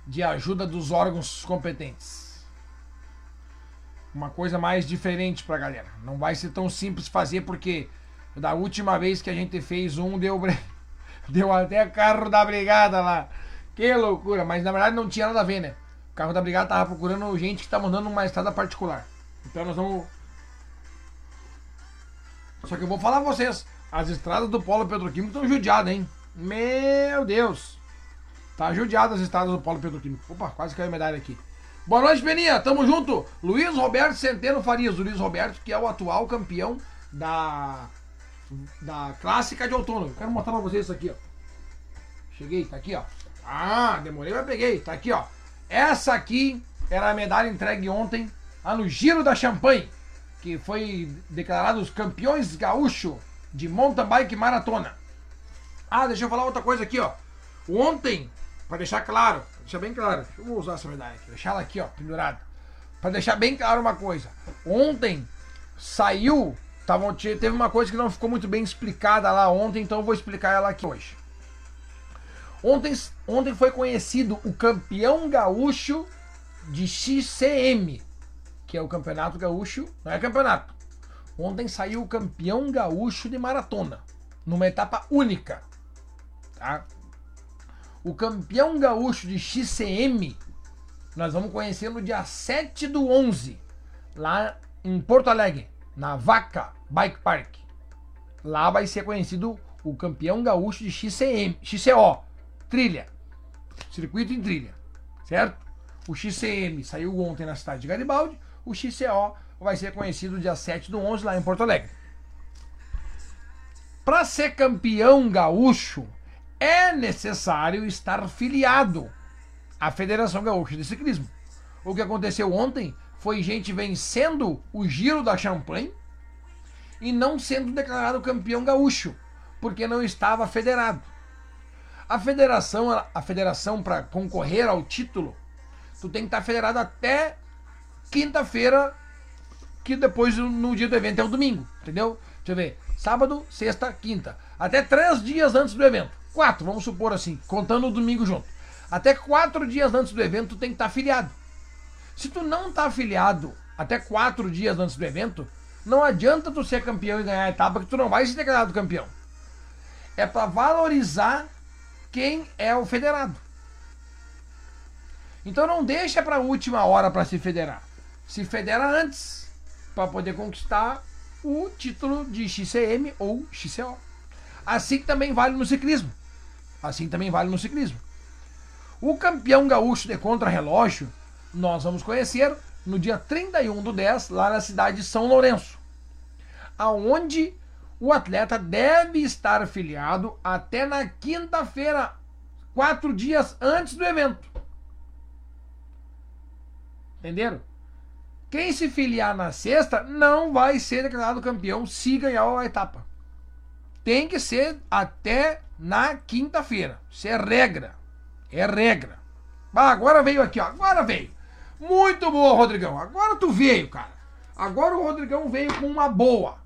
de ajuda dos órgãos competentes. Uma coisa mais diferente pra galera. Não vai ser tão simples fazer porque da última vez que a gente fez um deu deu até carro da brigada lá. Que loucura, mas na verdade não tinha nada a ver, né? O carro da brigada tava procurando gente que tá mandando uma estrada particular. Então nós vamos. Só que eu vou falar pra vocês: as estradas do Polo Petroquímico estão judiadas, hein? Meu Deus! Tá judiado as estradas do Polo Petroquímico. Opa, quase caiu a medalha aqui. Boa noite, Peninha. Tamo junto. Luiz Roberto Centeno Farias. O Luiz Roberto, que é o atual campeão da, da clássica de outono. Eu quero mostrar pra vocês isso aqui, ó. Cheguei, tá aqui, ó. Ah, demorei, mas peguei. Tá aqui, ó. Essa aqui era a medalha entregue ontem lá no Giro da Champanhe, que foi declarado os campeões gaúcho de mountain bike maratona. Ah, deixa eu falar outra coisa aqui, ó. Ontem, para deixar claro, deixar bem claro, eu vou usar essa medalha aqui, deixar ela aqui, ó, pendurada. Para deixar bem claro uma coisa. Ontem saiu, tava, teve uma coisa que não ficou muito bem explicada lá ontem, então eu vou explicar ela aqui hoje. Ontem, ontem foi conhecido o campeão gaúcho de XCM, que é o campeonato gaúcho, não é campeonato. Ontem saiu o campeão gaúcho de maratona, numa etapa única. Tá? O campeão gaúcho de XCM, nós vamos conhecer no dia 7 do 11, lá em Porto Alegre, na Vaca Bike Park. Lá vai ser conhecido o campeão gaúcho de XCM, XCO, trilha. Circuito em trilha, certo? O XCM saiu ontem na cidade de Garibaldi, o XCO vai ser conhecido dia 7 do 11 lá em Porto Alegre. Para ser campeão gaúcho, é necessário estar filiado à Federação Gaúcha de Ciclismo. O que aconteceu ontem foi gente vencendo o Giro da Champanhe e não sendo declarado campeão gaúcho porque não estava federado. A federação, a federação para concorrer ao título, tu tem que estar federado até quinta-feira, que depois no dia do evento é o domingo, entendeu? Deixa eu ver. Sábado, sexta, quinta. Até três dias antes do evento. Quatro, vamos supor assim, contando o domingo junto. Até quatro dias antes do evento tu tem que estar afiliado. Se tu não está afiliado até quatro dias antes do evento, não adianta tu ser campeão e ganhar a etapa, que tu não vai ser declarado campeão. É para valorizar quem é o federado. Então não deixa para a última hora para se federar. Se federa antes para poder conquistar o título de XCM ou XCO. Assim também vale no ciclismo. Assim também vale no ciclismo. O campeão gaúcho de contrarrelógio nós vamos conhecer no dia 31 do 10, lá na cidade de São Lourenço, aonde o atleta deve estar afiliado até na quinta-feira, quatro dias antes do evento. Entenderam? Quem se filiar na sexta não vai ser declarado campeão se ganhar a etapa. Tem que ser até na quinta-feira. Isso é regra. É regra. Ah, agora veio aqui, ó. Agora veio. Muito boa, Rodrigão. Agora tu veio, cara. Agora o Rodrigão veio com uma boa.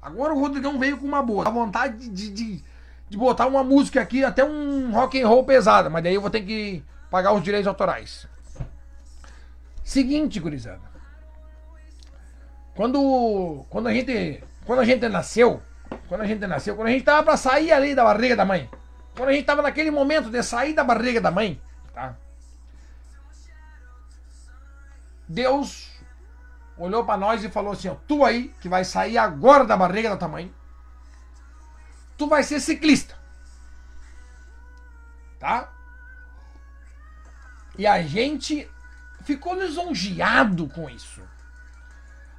Agora o Rodrigão veio com uma boa. Dá vontade de, de, de botar uma música aqui, até um rock and roll pesada, mas daí eu vou ter que pagar os direitos autorais. Seguinte, gurizada. Quando, quando a gente, quando a gente nasceu, quando a gente nasceu, quando a gente tava para sair ali da barriga da mãe, quando a gente tava naquele momento de sair da barriga da mãe, tá? Deus olhou para nós e falou assim: ó, tu aí que vai sair agora da barriga da tua mãe, tu vai ser ciclista. Tá? E a gente ficou lisonjeado com isso.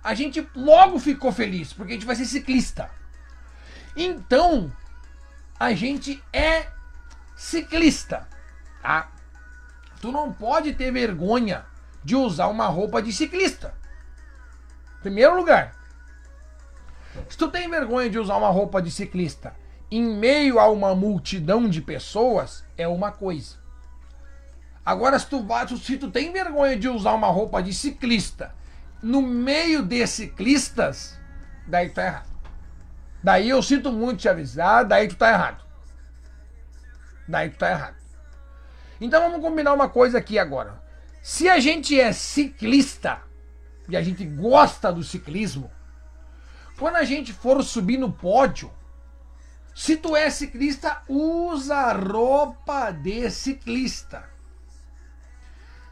A gente logo ficou feliz, porque a gente vai ser ciclista. Então, a gente é ciclista, tá? Tu não pode ter vergonha de usar uma roupa de ciclista. Primeiro lugar. Se tu tem vergonha de usar uma roupa de ciclista em meio a uma multidão de pessoas, é uma coisa. Agora, se tu, se tu tem vergonha de usar uma roupa de ciclista no meio de ciclistas, daí tá errado. Daí eu sinto muito te avisar, daí tu tá errado. Daí tu tá errado. Então vamos combinar uma coisa aqui agora. Se a gente é ciclista e a gente gosta do ciclismo, quando a gente for subir no pódio, se tu é ciclista, usa roupa de ciclista.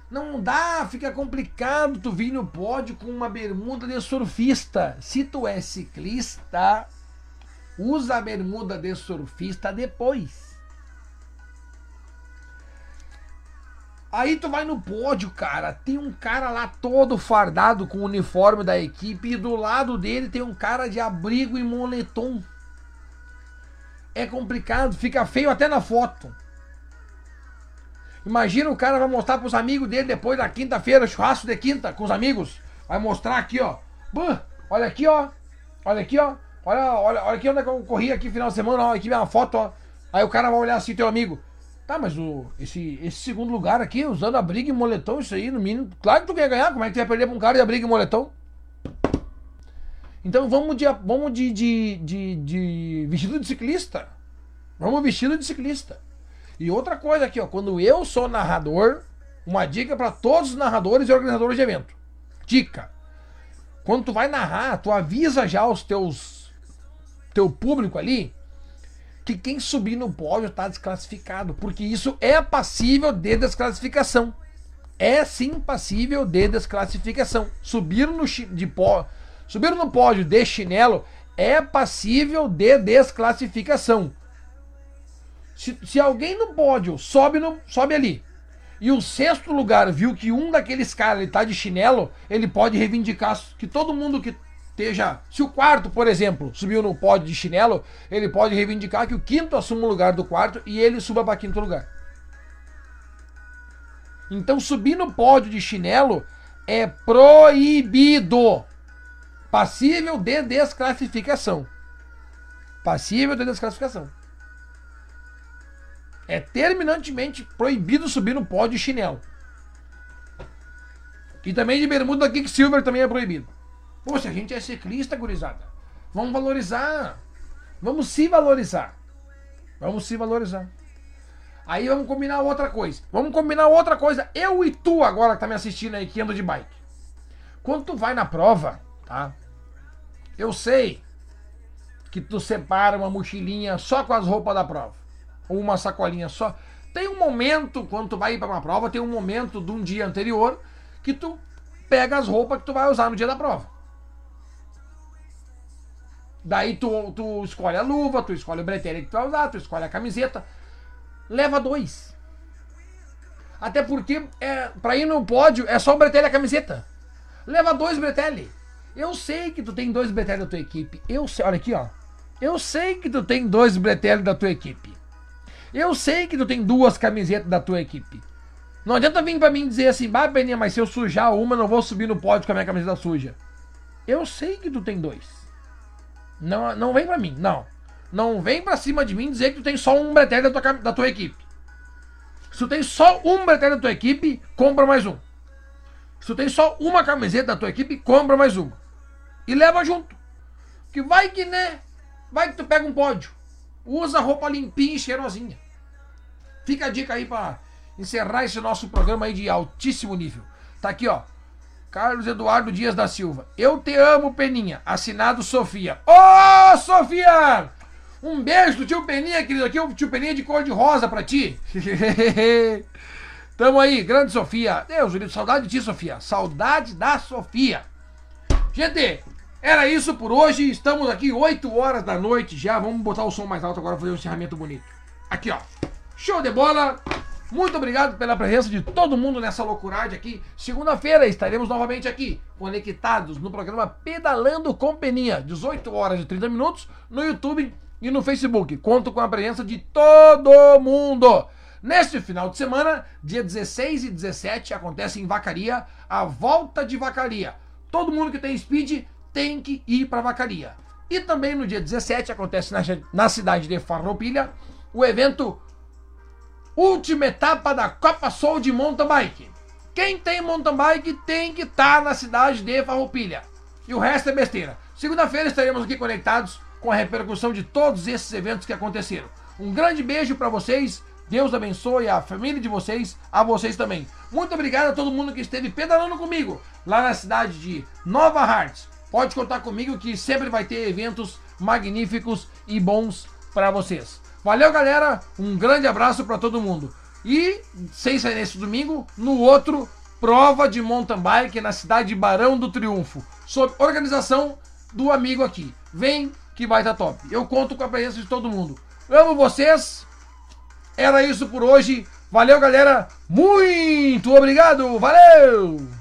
Não dá, fica complicado tu vir no pódio com uma bermuda de surfista. Se tu é ciclista, usa a bermuda de surfista depois. Aí tu vai no pódio, cara, tem um cara lá todo fardado com o uniforme da equipe e do lado dele tem um cara de abrigo e moletom. É complicado, fica feio até na foto. Imagina o cara vai mostrar pros amigos dele depois da quinta-feira, churrasco de quinta com os amigos. Vai mostrar aqui, ó. Buh, olha aqui, ó. Olha aqui, ó. Olha, olha, olha aqui onde é que eu corri aqui final de semana, ó. Aqui uma foto, ó. Aí o cara vai olhar assim, teu amigo. Tá, mas o, esse, esse segundo lugar aqui, usando a briga e moletom, isso aí, no mínimo. Claro que tu quer ganhar, como é que tu ia perder pra um cara de abrigo e moletom? Então vamos de, vamos de, de, de, de vestido de ciclista. Vamos vestido de ciclista. E outra coisa aqui, ó, quando eu sou narrador, uma dica para todos os narradores e organizadores de evento. Dica. Quando tu vai narrar, tu avisa já os teus teu público ali que quem subir no pódio está desclassificado, porque isso é passível de desclassificação. É sim passível de desclassificação. Subir no, de pó, subir no pódio de chinelo é passível de desclassificação. Se, se alguém no pódio sobe, no, sobe ali e o sexto lugar viu que um daqueles caras está de chinelo, ele pode reivindicar que todo mundo que esteja. Se o quarto, por exemplo, subiu no pódio de chinelo, ele pode reivindicar que o quinto assuma o lugar do quarto e ele suba para quinto lugar. Então subir no pódio de chinelo é proibido. Passível de desclassificação. Passível de desclassificação. É terminantemente proibido subir no pódio de chinelo. E também de bermuda Silver também é proibido. Poxa, a gente é ciclista, gurizada. Vamos valorizar. Vamos se valorizar. Vamos se valorizar. Aí vamos combinar outra coisa. Vamos combinar outra coisa. Eu e tu agora que tá me assistindo aí, que anda de bike. Quando tu vai na prova, tá? Eu sei que tu separa uma mochilinha só com as roupas da prova. Ou uma sacolinha só. Tem um momento, quando tu vai ir para uma prova, tem um momento de um dia anterior que tu pega as roupas que tu vai usar no dia da prova. Daí tu, tu escolhe a luva, tu escolhe o bretelle que tu vai usar, tu escolhe a camiseta. Leva dois. Até porque é, pra ir no pódio é só o bretelle e a camiseta. Leva dois bretelle. Eu sei que tu tem dois bretelle da tua equipe. Eu sei, olha aqui, ó. Eu sei que tu tem dois bretelle da tua equipe. Eu sei que tu tem duas camisetas da tua equipe. Não adianta vir pra mim dizer assim, bah, Beninha, mas se eu sujar uma, não vou subir no pódio com a minha camiseta suja. Eu sei que tu tem dois. Não, não vem pra mim, não. Não vem pra cima de mim dizer que tu tem só um bretelle da tua, da tua equipe. Se tu tem só um bretelle da tua equipe, compra mais um. Se tu tem só uma camiseta da tua equipe, compra mais uma. E leva junto. Que vai que, né? Vai que tu pega um pódio. Usa roupa limpinha e cheirosinha. Fica a dica aí pra encerrar esse nosso programa aí de altíssimo nível. Tá aqui, ó. Carlos Eduardo Dias da Silva. Eu te amo, Peninha. Assinado Sofia. Ô, oh, Sofia! Um beijo do tio Peninha, querido. Aqui o tio Peninha de cor de rosa pra ti. Tamo aí, grande Sofia. Deus, Deus, saudade de ti, Sofia. Saudade da Sofia. Gente, era isso por hoje. Estamos aqui 8 horas da noite já. Vamos botar o som mais alto agora fazer um encerramento bonito. Aqui, ó. Show de bola. Muito obrigado pela presença de todo mundo nessa loucurade aqui. Segunda-feira estaremos novamente aqui, conectados no programa Pedalando com Peninha, 18 horas e 30 minutos, no YouTube e no Facebook. Conto com a presença de todo mundo. Neste final de semana, dia 16 e 17, acontece em Vacaria a volta de Vacaria. Todo mundo que tem speed tem que ir para Vacaria. E também no dia 17 acontece na, na cidade de Farroupilha o evento última etapa da Copa Soul de mountain bike. Quem tem mountain bike tem que estar tá na cidade de Farroupilha. E o resto é besteira. Segunda-feira estaremos aqui conectados com a repercussão de todos esses eventos que aconteceram. Um grande beijo para vocês. Deus abençoe a família de vocês, a vocês também. Muito obrigado a todo mundo que esteve pedalando comigo lá na cidade de Nova Hartz. Pode contar comigo que sempre vai ter eventos magníficos e bons para vocês. Valeu, galera. Um grande abraço para todo mundo. E, sem sair nesse domingo, no outro, prova de mountain bike na cidade de Barão do Triunfo, sob organização do amigo aqui. Vem que vai estar tá top. Eu conto com a presença de todo mundo. Amo vocês. Era isso por hoje. Valeu, galera. Muito obrigado. Valeu!